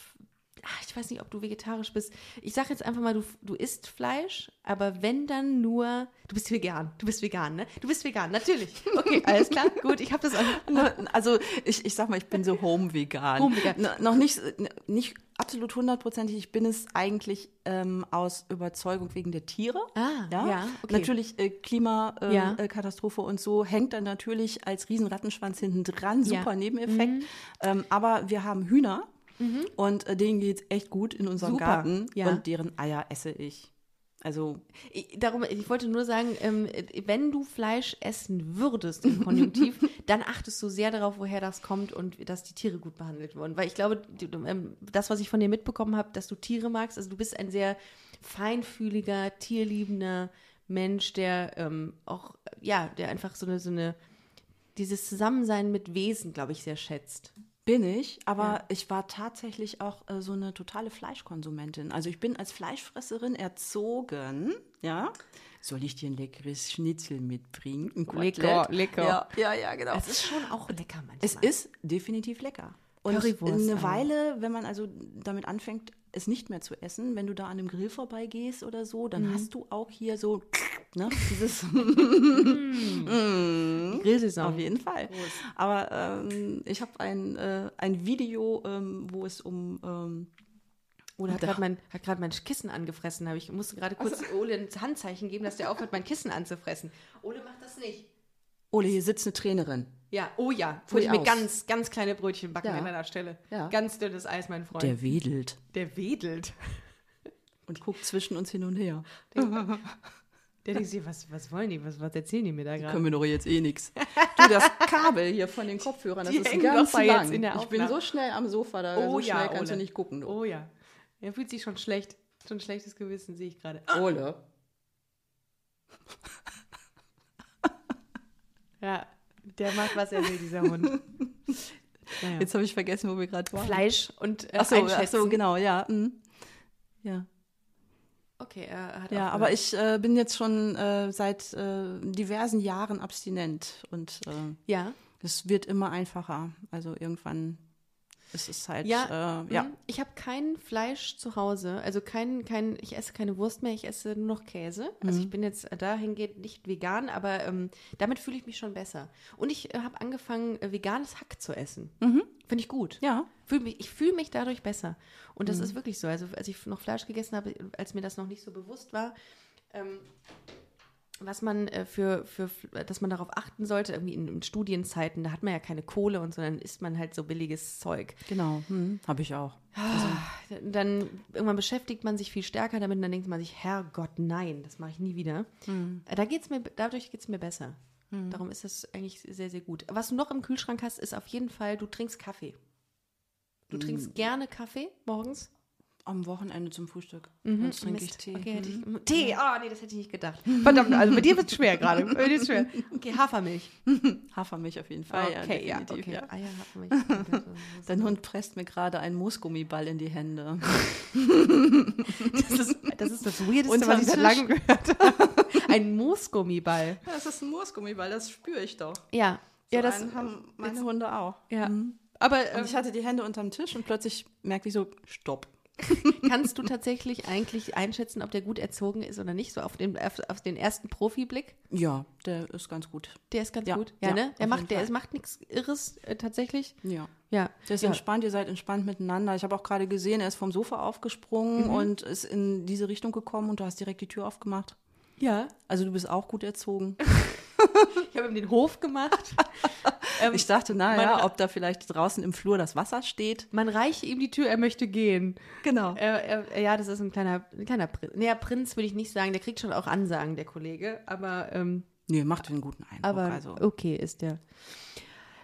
Ach, ich weiß nicht, ob du vegetarisch bist. Ich sage jetzt einfach mal, du, du isst Fleisch, aber wenn dann nur. Du bist vegan. Du bist vegan, ne? Du bist vegan, natürlich. Okay, alles klar, gut. Ich habe das auch. Also ich, ich sag mal, ich bin so home-vegan. Home-vegan. N- Noch nicht, nicht absolut hundertprozentig. Ich bin es eigentlich ähm, aus Überzeugung wegen der Tiere. Ah, ja, okay. Natürlich äh, Klimakatastrophe Ja. äh, und so hängt dann natürlich als Riesenrattenschwanz hinten dran. Ja. Mhm. Super Nebeneffekt. Ähm, aber wir haben Hühner und äh, denen geht's echt gut in unserem Super, Garten ja. und deren Eier esse ich. Also Ich, darum, ich wollte nur sagen, ähm, wenn du Fleisch essen würdest im Konjunktiv, dann achtest du sehr darauf, woher das kommt und dass die Tiere gut behandelt wurden. Weil ich glaube, die, ähm, das, was ich von dir mitbekommen habe, dass du Tiere magst, also du bist ein sehr feinfühliger, tierliebender Mensch, der ähm, auch, ja, der einfach so eine, so eine, dieses Zusammensein mit Wesen, glaube ich, sehr schätzt. Bin ich, aber Ja. ich war tatsächlich auch äh, so eine totale Fleischkonsumentin. Also ich bin als Fleischfresserin erzogen, ja. Soll ich dir ein leckeres Schnitzel mitbringen? Ein Lecker, lecker. Ja, ja, ja, genau. Es ist schon auch lecker manchmal. Es ist definitiv lecker. Und Currywurst eine. Weile, wenn man also damit anfängt, es nicht mehr zu essen, wenn du da an einem Grill vorbeigehst oder so, Mhm. dann hast du auch hier so ne, dieses Die Grillsaison. Auf jeden Fall. Aber ähm, ich habe ein, äh, ein Video, ähm, wo es um ähm, Ole hat gerade mein, hat mein Kissen angefressen. Ich musste gerade kurz Ole ein Handzeichen geben, dass der aufhört, mein Kissen anzufressen. Ole macht das nicht. Ole, hier sitzt eine Trainerin. Ja, oh ja. Würde ich mir ganz, ganz kleine Brötchen backen Ja. an einer Stelle. Ja. Ganz dünnes Eis, mein Freund. Der wedelt Der wedelt. und guckt zwischen uns hin und her. Der denkt sich, was, was wollen die? Was, was erzählen die mir da gerade? Können wir doch jetzt eh nix. Du, das Kabel hier von den Kopfhörern, das Die ist ganz lang. in der ich bin so schnell am Sofa, da Oh so ja, schnell kannst Ole. du nicht gucken. Du. Oh ja. Er fühlt sich schon schlecht. Schon ein schlechtes Gewissen, sehe ich gerade. Ole. Ja, der macht, was er will, dieser Hund. Naja. Jetzt habe ich vergessen, wo wir gerade waren. Fleisch und äh, Ach so, ach so, genau, ja. mm. Ja. Okay, er hat Ja, auch aber ich äh, bin jetzt schon äh, seit äh, diversen Jahren abstinent und äh, Ja. es wird immer einfacher. Also irgendwann ist es halt, Ja, äh, ja. mhm. ich habe kein Fleisch zu Hause, also kein, kein, ich esse keine Wurst mehr, ich esse nur noch Käse. Also Mhm. ich bin jetzt dahingehend nicht vegan, aber ähm, damit fühle ich mich schon besser. Und ich äh, habe angefangen, äh, veganes Hack zu essen. Finde ich gut. Mhm. Ja. Fühl mich, ich fühle mich dadurch besser. Und Mhm. das ist wirklich so. Also als ich noch Fleisch gegessen habe, als mir das noch nicht so bewusst war, ähm, was man äh, für, für, dass man darauf achten sollte, irgendwie in, in Studienzeiten, da hat man ja keine Kohle und so, dann isst man halt so billiges Zeug. Genau, hm, habe ich auch. Dann irgendwann beschäftigt man sich viel stärker damit und dann denkt man sich, Herrgott, nein, das mache ich nie wieder. Äh, Da geht's mir, dadurch geht es mir besser. Darum ist das eigentlich sehr, sehr gut. Was du noch im Kühlschrank hast, ist auf jeden Fall, du trinkst Kaffee. Du trinkst gerne Kaffee morgens? Am Wochenende zum Frühstück. Sonst trinke ich. Tee. Okay, hätte ich, Tee, ah, nee, das hätte ich nicht gedacht. Verdammt, also bei dir wird es schwer gerade. Bei dir wird's schwer. Okay, Hafermilch. Hafermilch auf jeden Fall. Okay, ja, definitiv, okay. ja. Eier, Hafermilch. Dein Hund presst mir gerade einen Moosgummiball in die Hände. Das ist das, ist das Weirdeste, Unterm was ich seit langem gehört habe. Ein Moosgummiball. Das ist ein Moosgummiball, das spüre ich doch. Ja, ja, das, einen haben meine Hunde auch. ja. Aber Und ähm, ich hatte die Hände unterm Tisch und plötzlich merkte ich so, stopp. Kannst du tatsächlich eigentlich einschätzen, ob der gut erzogen ist oder nicht? So auf den, auf, auf den ersten Profiblick? Ja, der ist ganz gut. Der ist ganz Ja, gut. Ja, ja, ne? jeden macht, der macht nichts Irres äh, tatsächlich. Ja. Ja. Der ist ja. entspannt, ihr seid entspannt miteinander. Ich habe auch gerade gesehen, er ist vom Sofa aufgesprungen Mhm. und ist in diese Richtung gekommen und du hast direkt die Tür aufgemacht. Ja. Also du bist auch gut erzogen. Ich habe ihm den Hof gemacht. Ähm, ich dachte, naja, ob da vielleicht draußen im Flur das Wasser steht. Man reiche ihm die Tür, er möchte gehen. Genau. Er, er, ja, das ist ein kleiner, ein kleiner Prinz. Naja, Prinz würde ich nicht sagen, der kriegt schon auch Ansagen, der Kollege. Aber, ähm, Nee, macht einen guten Eindruck. aber also. okay ist der.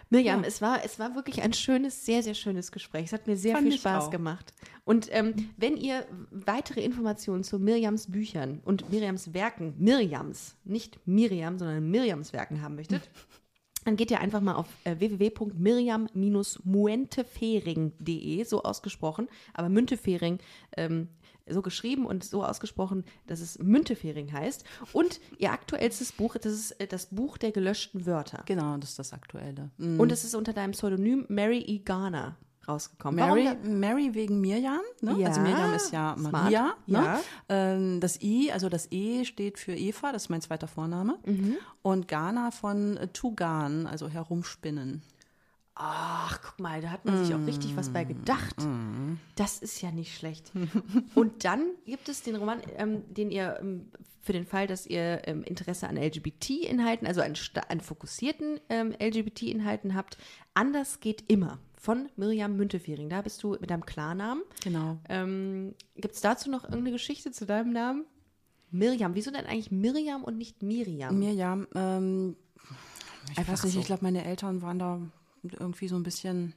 Mirjam, Ja. es, war, es war wirklich ein schönes, sehr, sehr schönes Gespräch. Es hat mir sehr Fand viel Spaß gemacht. Und ähm, wenn ihr weitere Informationen zu Mirjams Büchern und Mirjams Werken, Mirjams, nicht Miriam, sondern Mirjams Werken haben möchtet, dann geht ihr einfach mal auf äh, www.miriam-muentefering.de, so ausgesprochen, aber Müntefering ähm, so geschrieben und so ausgesprochen, dass es Müntefering heißt. Und ihr aktuellstes Buch, das ist äh, das Buch der gelöschten Wörter. Genau, das ist das Aktuelle. Mhm. Und es ist unter deinem Pseudonym Mary E. Garner rausgekommen. Mary, Mary wegen Mirjam, ne? Ja, also Mirjam ist ja smart. Maria. Ne? Ja. Ähm, das I, also das E steht für Eva, das ist mein zweiter Vorname. Mhm. Und Ghana von äh, to garn, also herumspinnen. Ach, guck mal, da hat man sich auch richtig was bei Mm. gedacht. Das ist ja nicht schlecht. Und dann gibt es den Roman, ähm, den ihr ähm, für den Fall, dass ihr ähm, Interesse an LGBT-Inhalten, also an, an fokussierten ähm, LGBT-Inhalten habt, Anders geht immer von Mirjam Müntefering. Da bist du mit deinem Klarnamen. Genau. Ähm, Gibt es dazu noch irgendeine Geschichte zu deinem Namen? Mirjam. Wieso denn eigentlich Mirjam und nicht Miriam? Mirjam, ähm, ich Einfach weiß nicht, so. ich glaube, meine Eltern waren da irgendwie so ein bisschen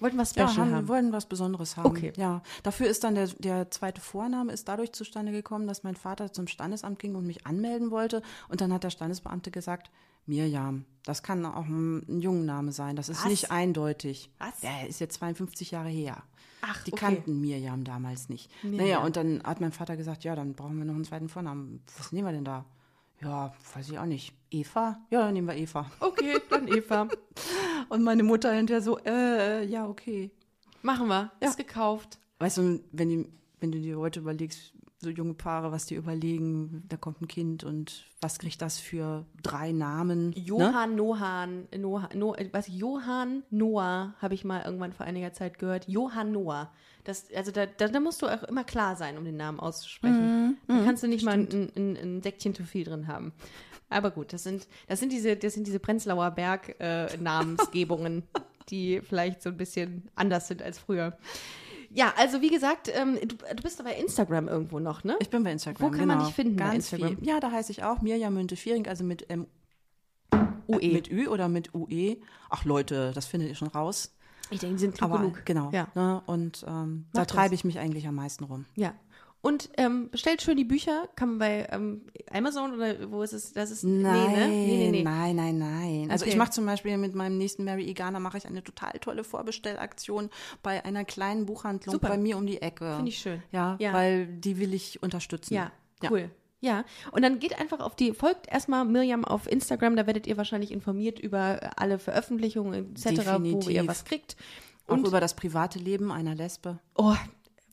Wollten wir Special Ja, haben, haben. wollten was Besonderes haben. Okay. Ja, dafür ist dann der, der zweite Vorname ist dadurch zustande gekommen, dass mein Vater zum Standesamt ging und mich anmelden wollte. Und dann hat der Standesbeamte gesagt, Mirjam, das kann auch ein, ein Jungenname sein. Das ist Was? nicht eindeutig. Was? Der ist jetzt 52 Jahre her. Ach, Die okay. kannten Mirjam damals nicht. Mirjam. Naja, und dann hat mein Vater gesagt, ja, dann brauchen wir noch einen zweiten Vornamen. Was nehmen wir denn da? Ja, weiß ich auch nicht. Eva? Ja, dann nehmen wir Eva. Okay, dann Eva. Und meine Mutter hinterher so, äh, ja, okay. Machen wir. Ja. Ist gekauft. Weißt du, wenn, die, wenn du dir heute überlegst, so junge Paare, was die überlegen, da kommt ein Kind und was kriegt das für drei Namen? Ne? Johann Nohan, Noah, no, äh, was Johann Noah habe ich mal irgendwann vor einiger Zeit gehört. Johann Noah. Das, also da, da, da musst du auch immer klar sein, um den Namen auszusprechen. da kannst du nicht mal ein, ein, ein Säckchen zu viel drin haben. Aber gut, das sind, das sind diese, das sind diese Prenzlauer Berg äh, Namensgebungen, die vielleicht so ein bisschen anders sind als früher. Ja, also wie gesagt, ähm, du, du bist aber bei Instagram irgendwo noch, ne? Ich bin bei Instagram. Wo kann man genau. dich finden bei Ganz Instagram? Viel. Ja, da heiße ich auch Mirjam Münte-Viering, also mit ähm, UE. mit Ü oder mit UE. Ach Leute, das findet ihr schon raus. ich denke, die sind klug Aber genug. genau. Ja. Ne? Und ähm, da treibe ich mich eigentlich am meisten rum. Ja. Und ähm, bestellt schön die Bücher. Kann man bei ähm, Amazon oder wo ist es? Das ist Nein, nee, ne? nee, nee, nee. nein, nein, nein. Also Okay. ich mache zum Beispiel mit meinem nächsten Mary Igana mache ich eine total tolle Vorbestellaktion bei einer kleinen Buchhandlung Super. bei mir um die Ecke. Finde ich schön. Ja, Ja. weil die will ich unterstützen. Ja, cool. Ja. und dann geht einfach auf die, folgt erstmal Miriam auf Instagram, da werdet ihr wahrscheinlich informiert über alle Veröffentlichungen etc., wo ihr Definitiv. was kriegt. Auch Und, über das private Leben einer Lesbe. oh,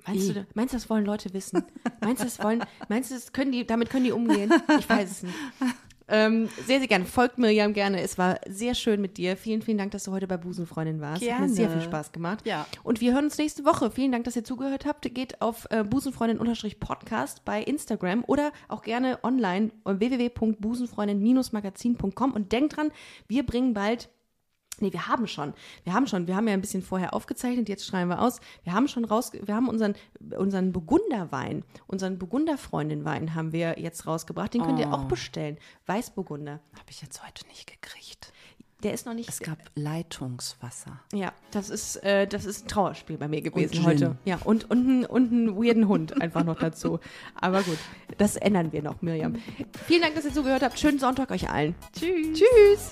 meinst du, meinst du, das wollen Leute wissen? Meinst du, das wollen, meinst du, das können die, damit können die umgehen? Ich weiß es nicht. Ähm, sehr, sehr gerne. Folgt Miriam gerne. Es war sehr schön mit dir. Vielen, vielen Dank, dass du heute bei Busenfreundin warst. Hat mir Gerne. sehr viel Spaß gemacht. Ja. Und wir hören uns nächste Woche. Vielen Dank, dass ihr zugehört habt. Geht auf äh, busenfreundin-podcast bei Instagram oder auch gerne online äh, www.busenfreundin-magazin.com und denkt dran, wir bringen bald Nee, wir haben schon. Wir haben schon. Wir haben ja ein bisschen vorher aufgezeichnet, jetzt schreiben wir aus. Wir haben schon raus, wir haben unseren, unseren Burgunderwein, unseren Burgunderfreundin-Wein haben wir jetzt rausgebracht. Den könnt ihr auch bestellen. Weißburgunder. Habe ich jetzt heute nicht gekriegt. Der ist noch nicht. Es gab Leitungswasser. Ja, das ist, äh, das ist ein Trauerspiel bei mir gewesen heute. Ja, und, und, einen- und einen weirden Hund einfach noch dazu. Aber gut, das ändern wir noch, Miriam. Vielen Dank, dass ihr zugehört habt. Schönen Sonntag euch allen. Tschüss. Tschüss.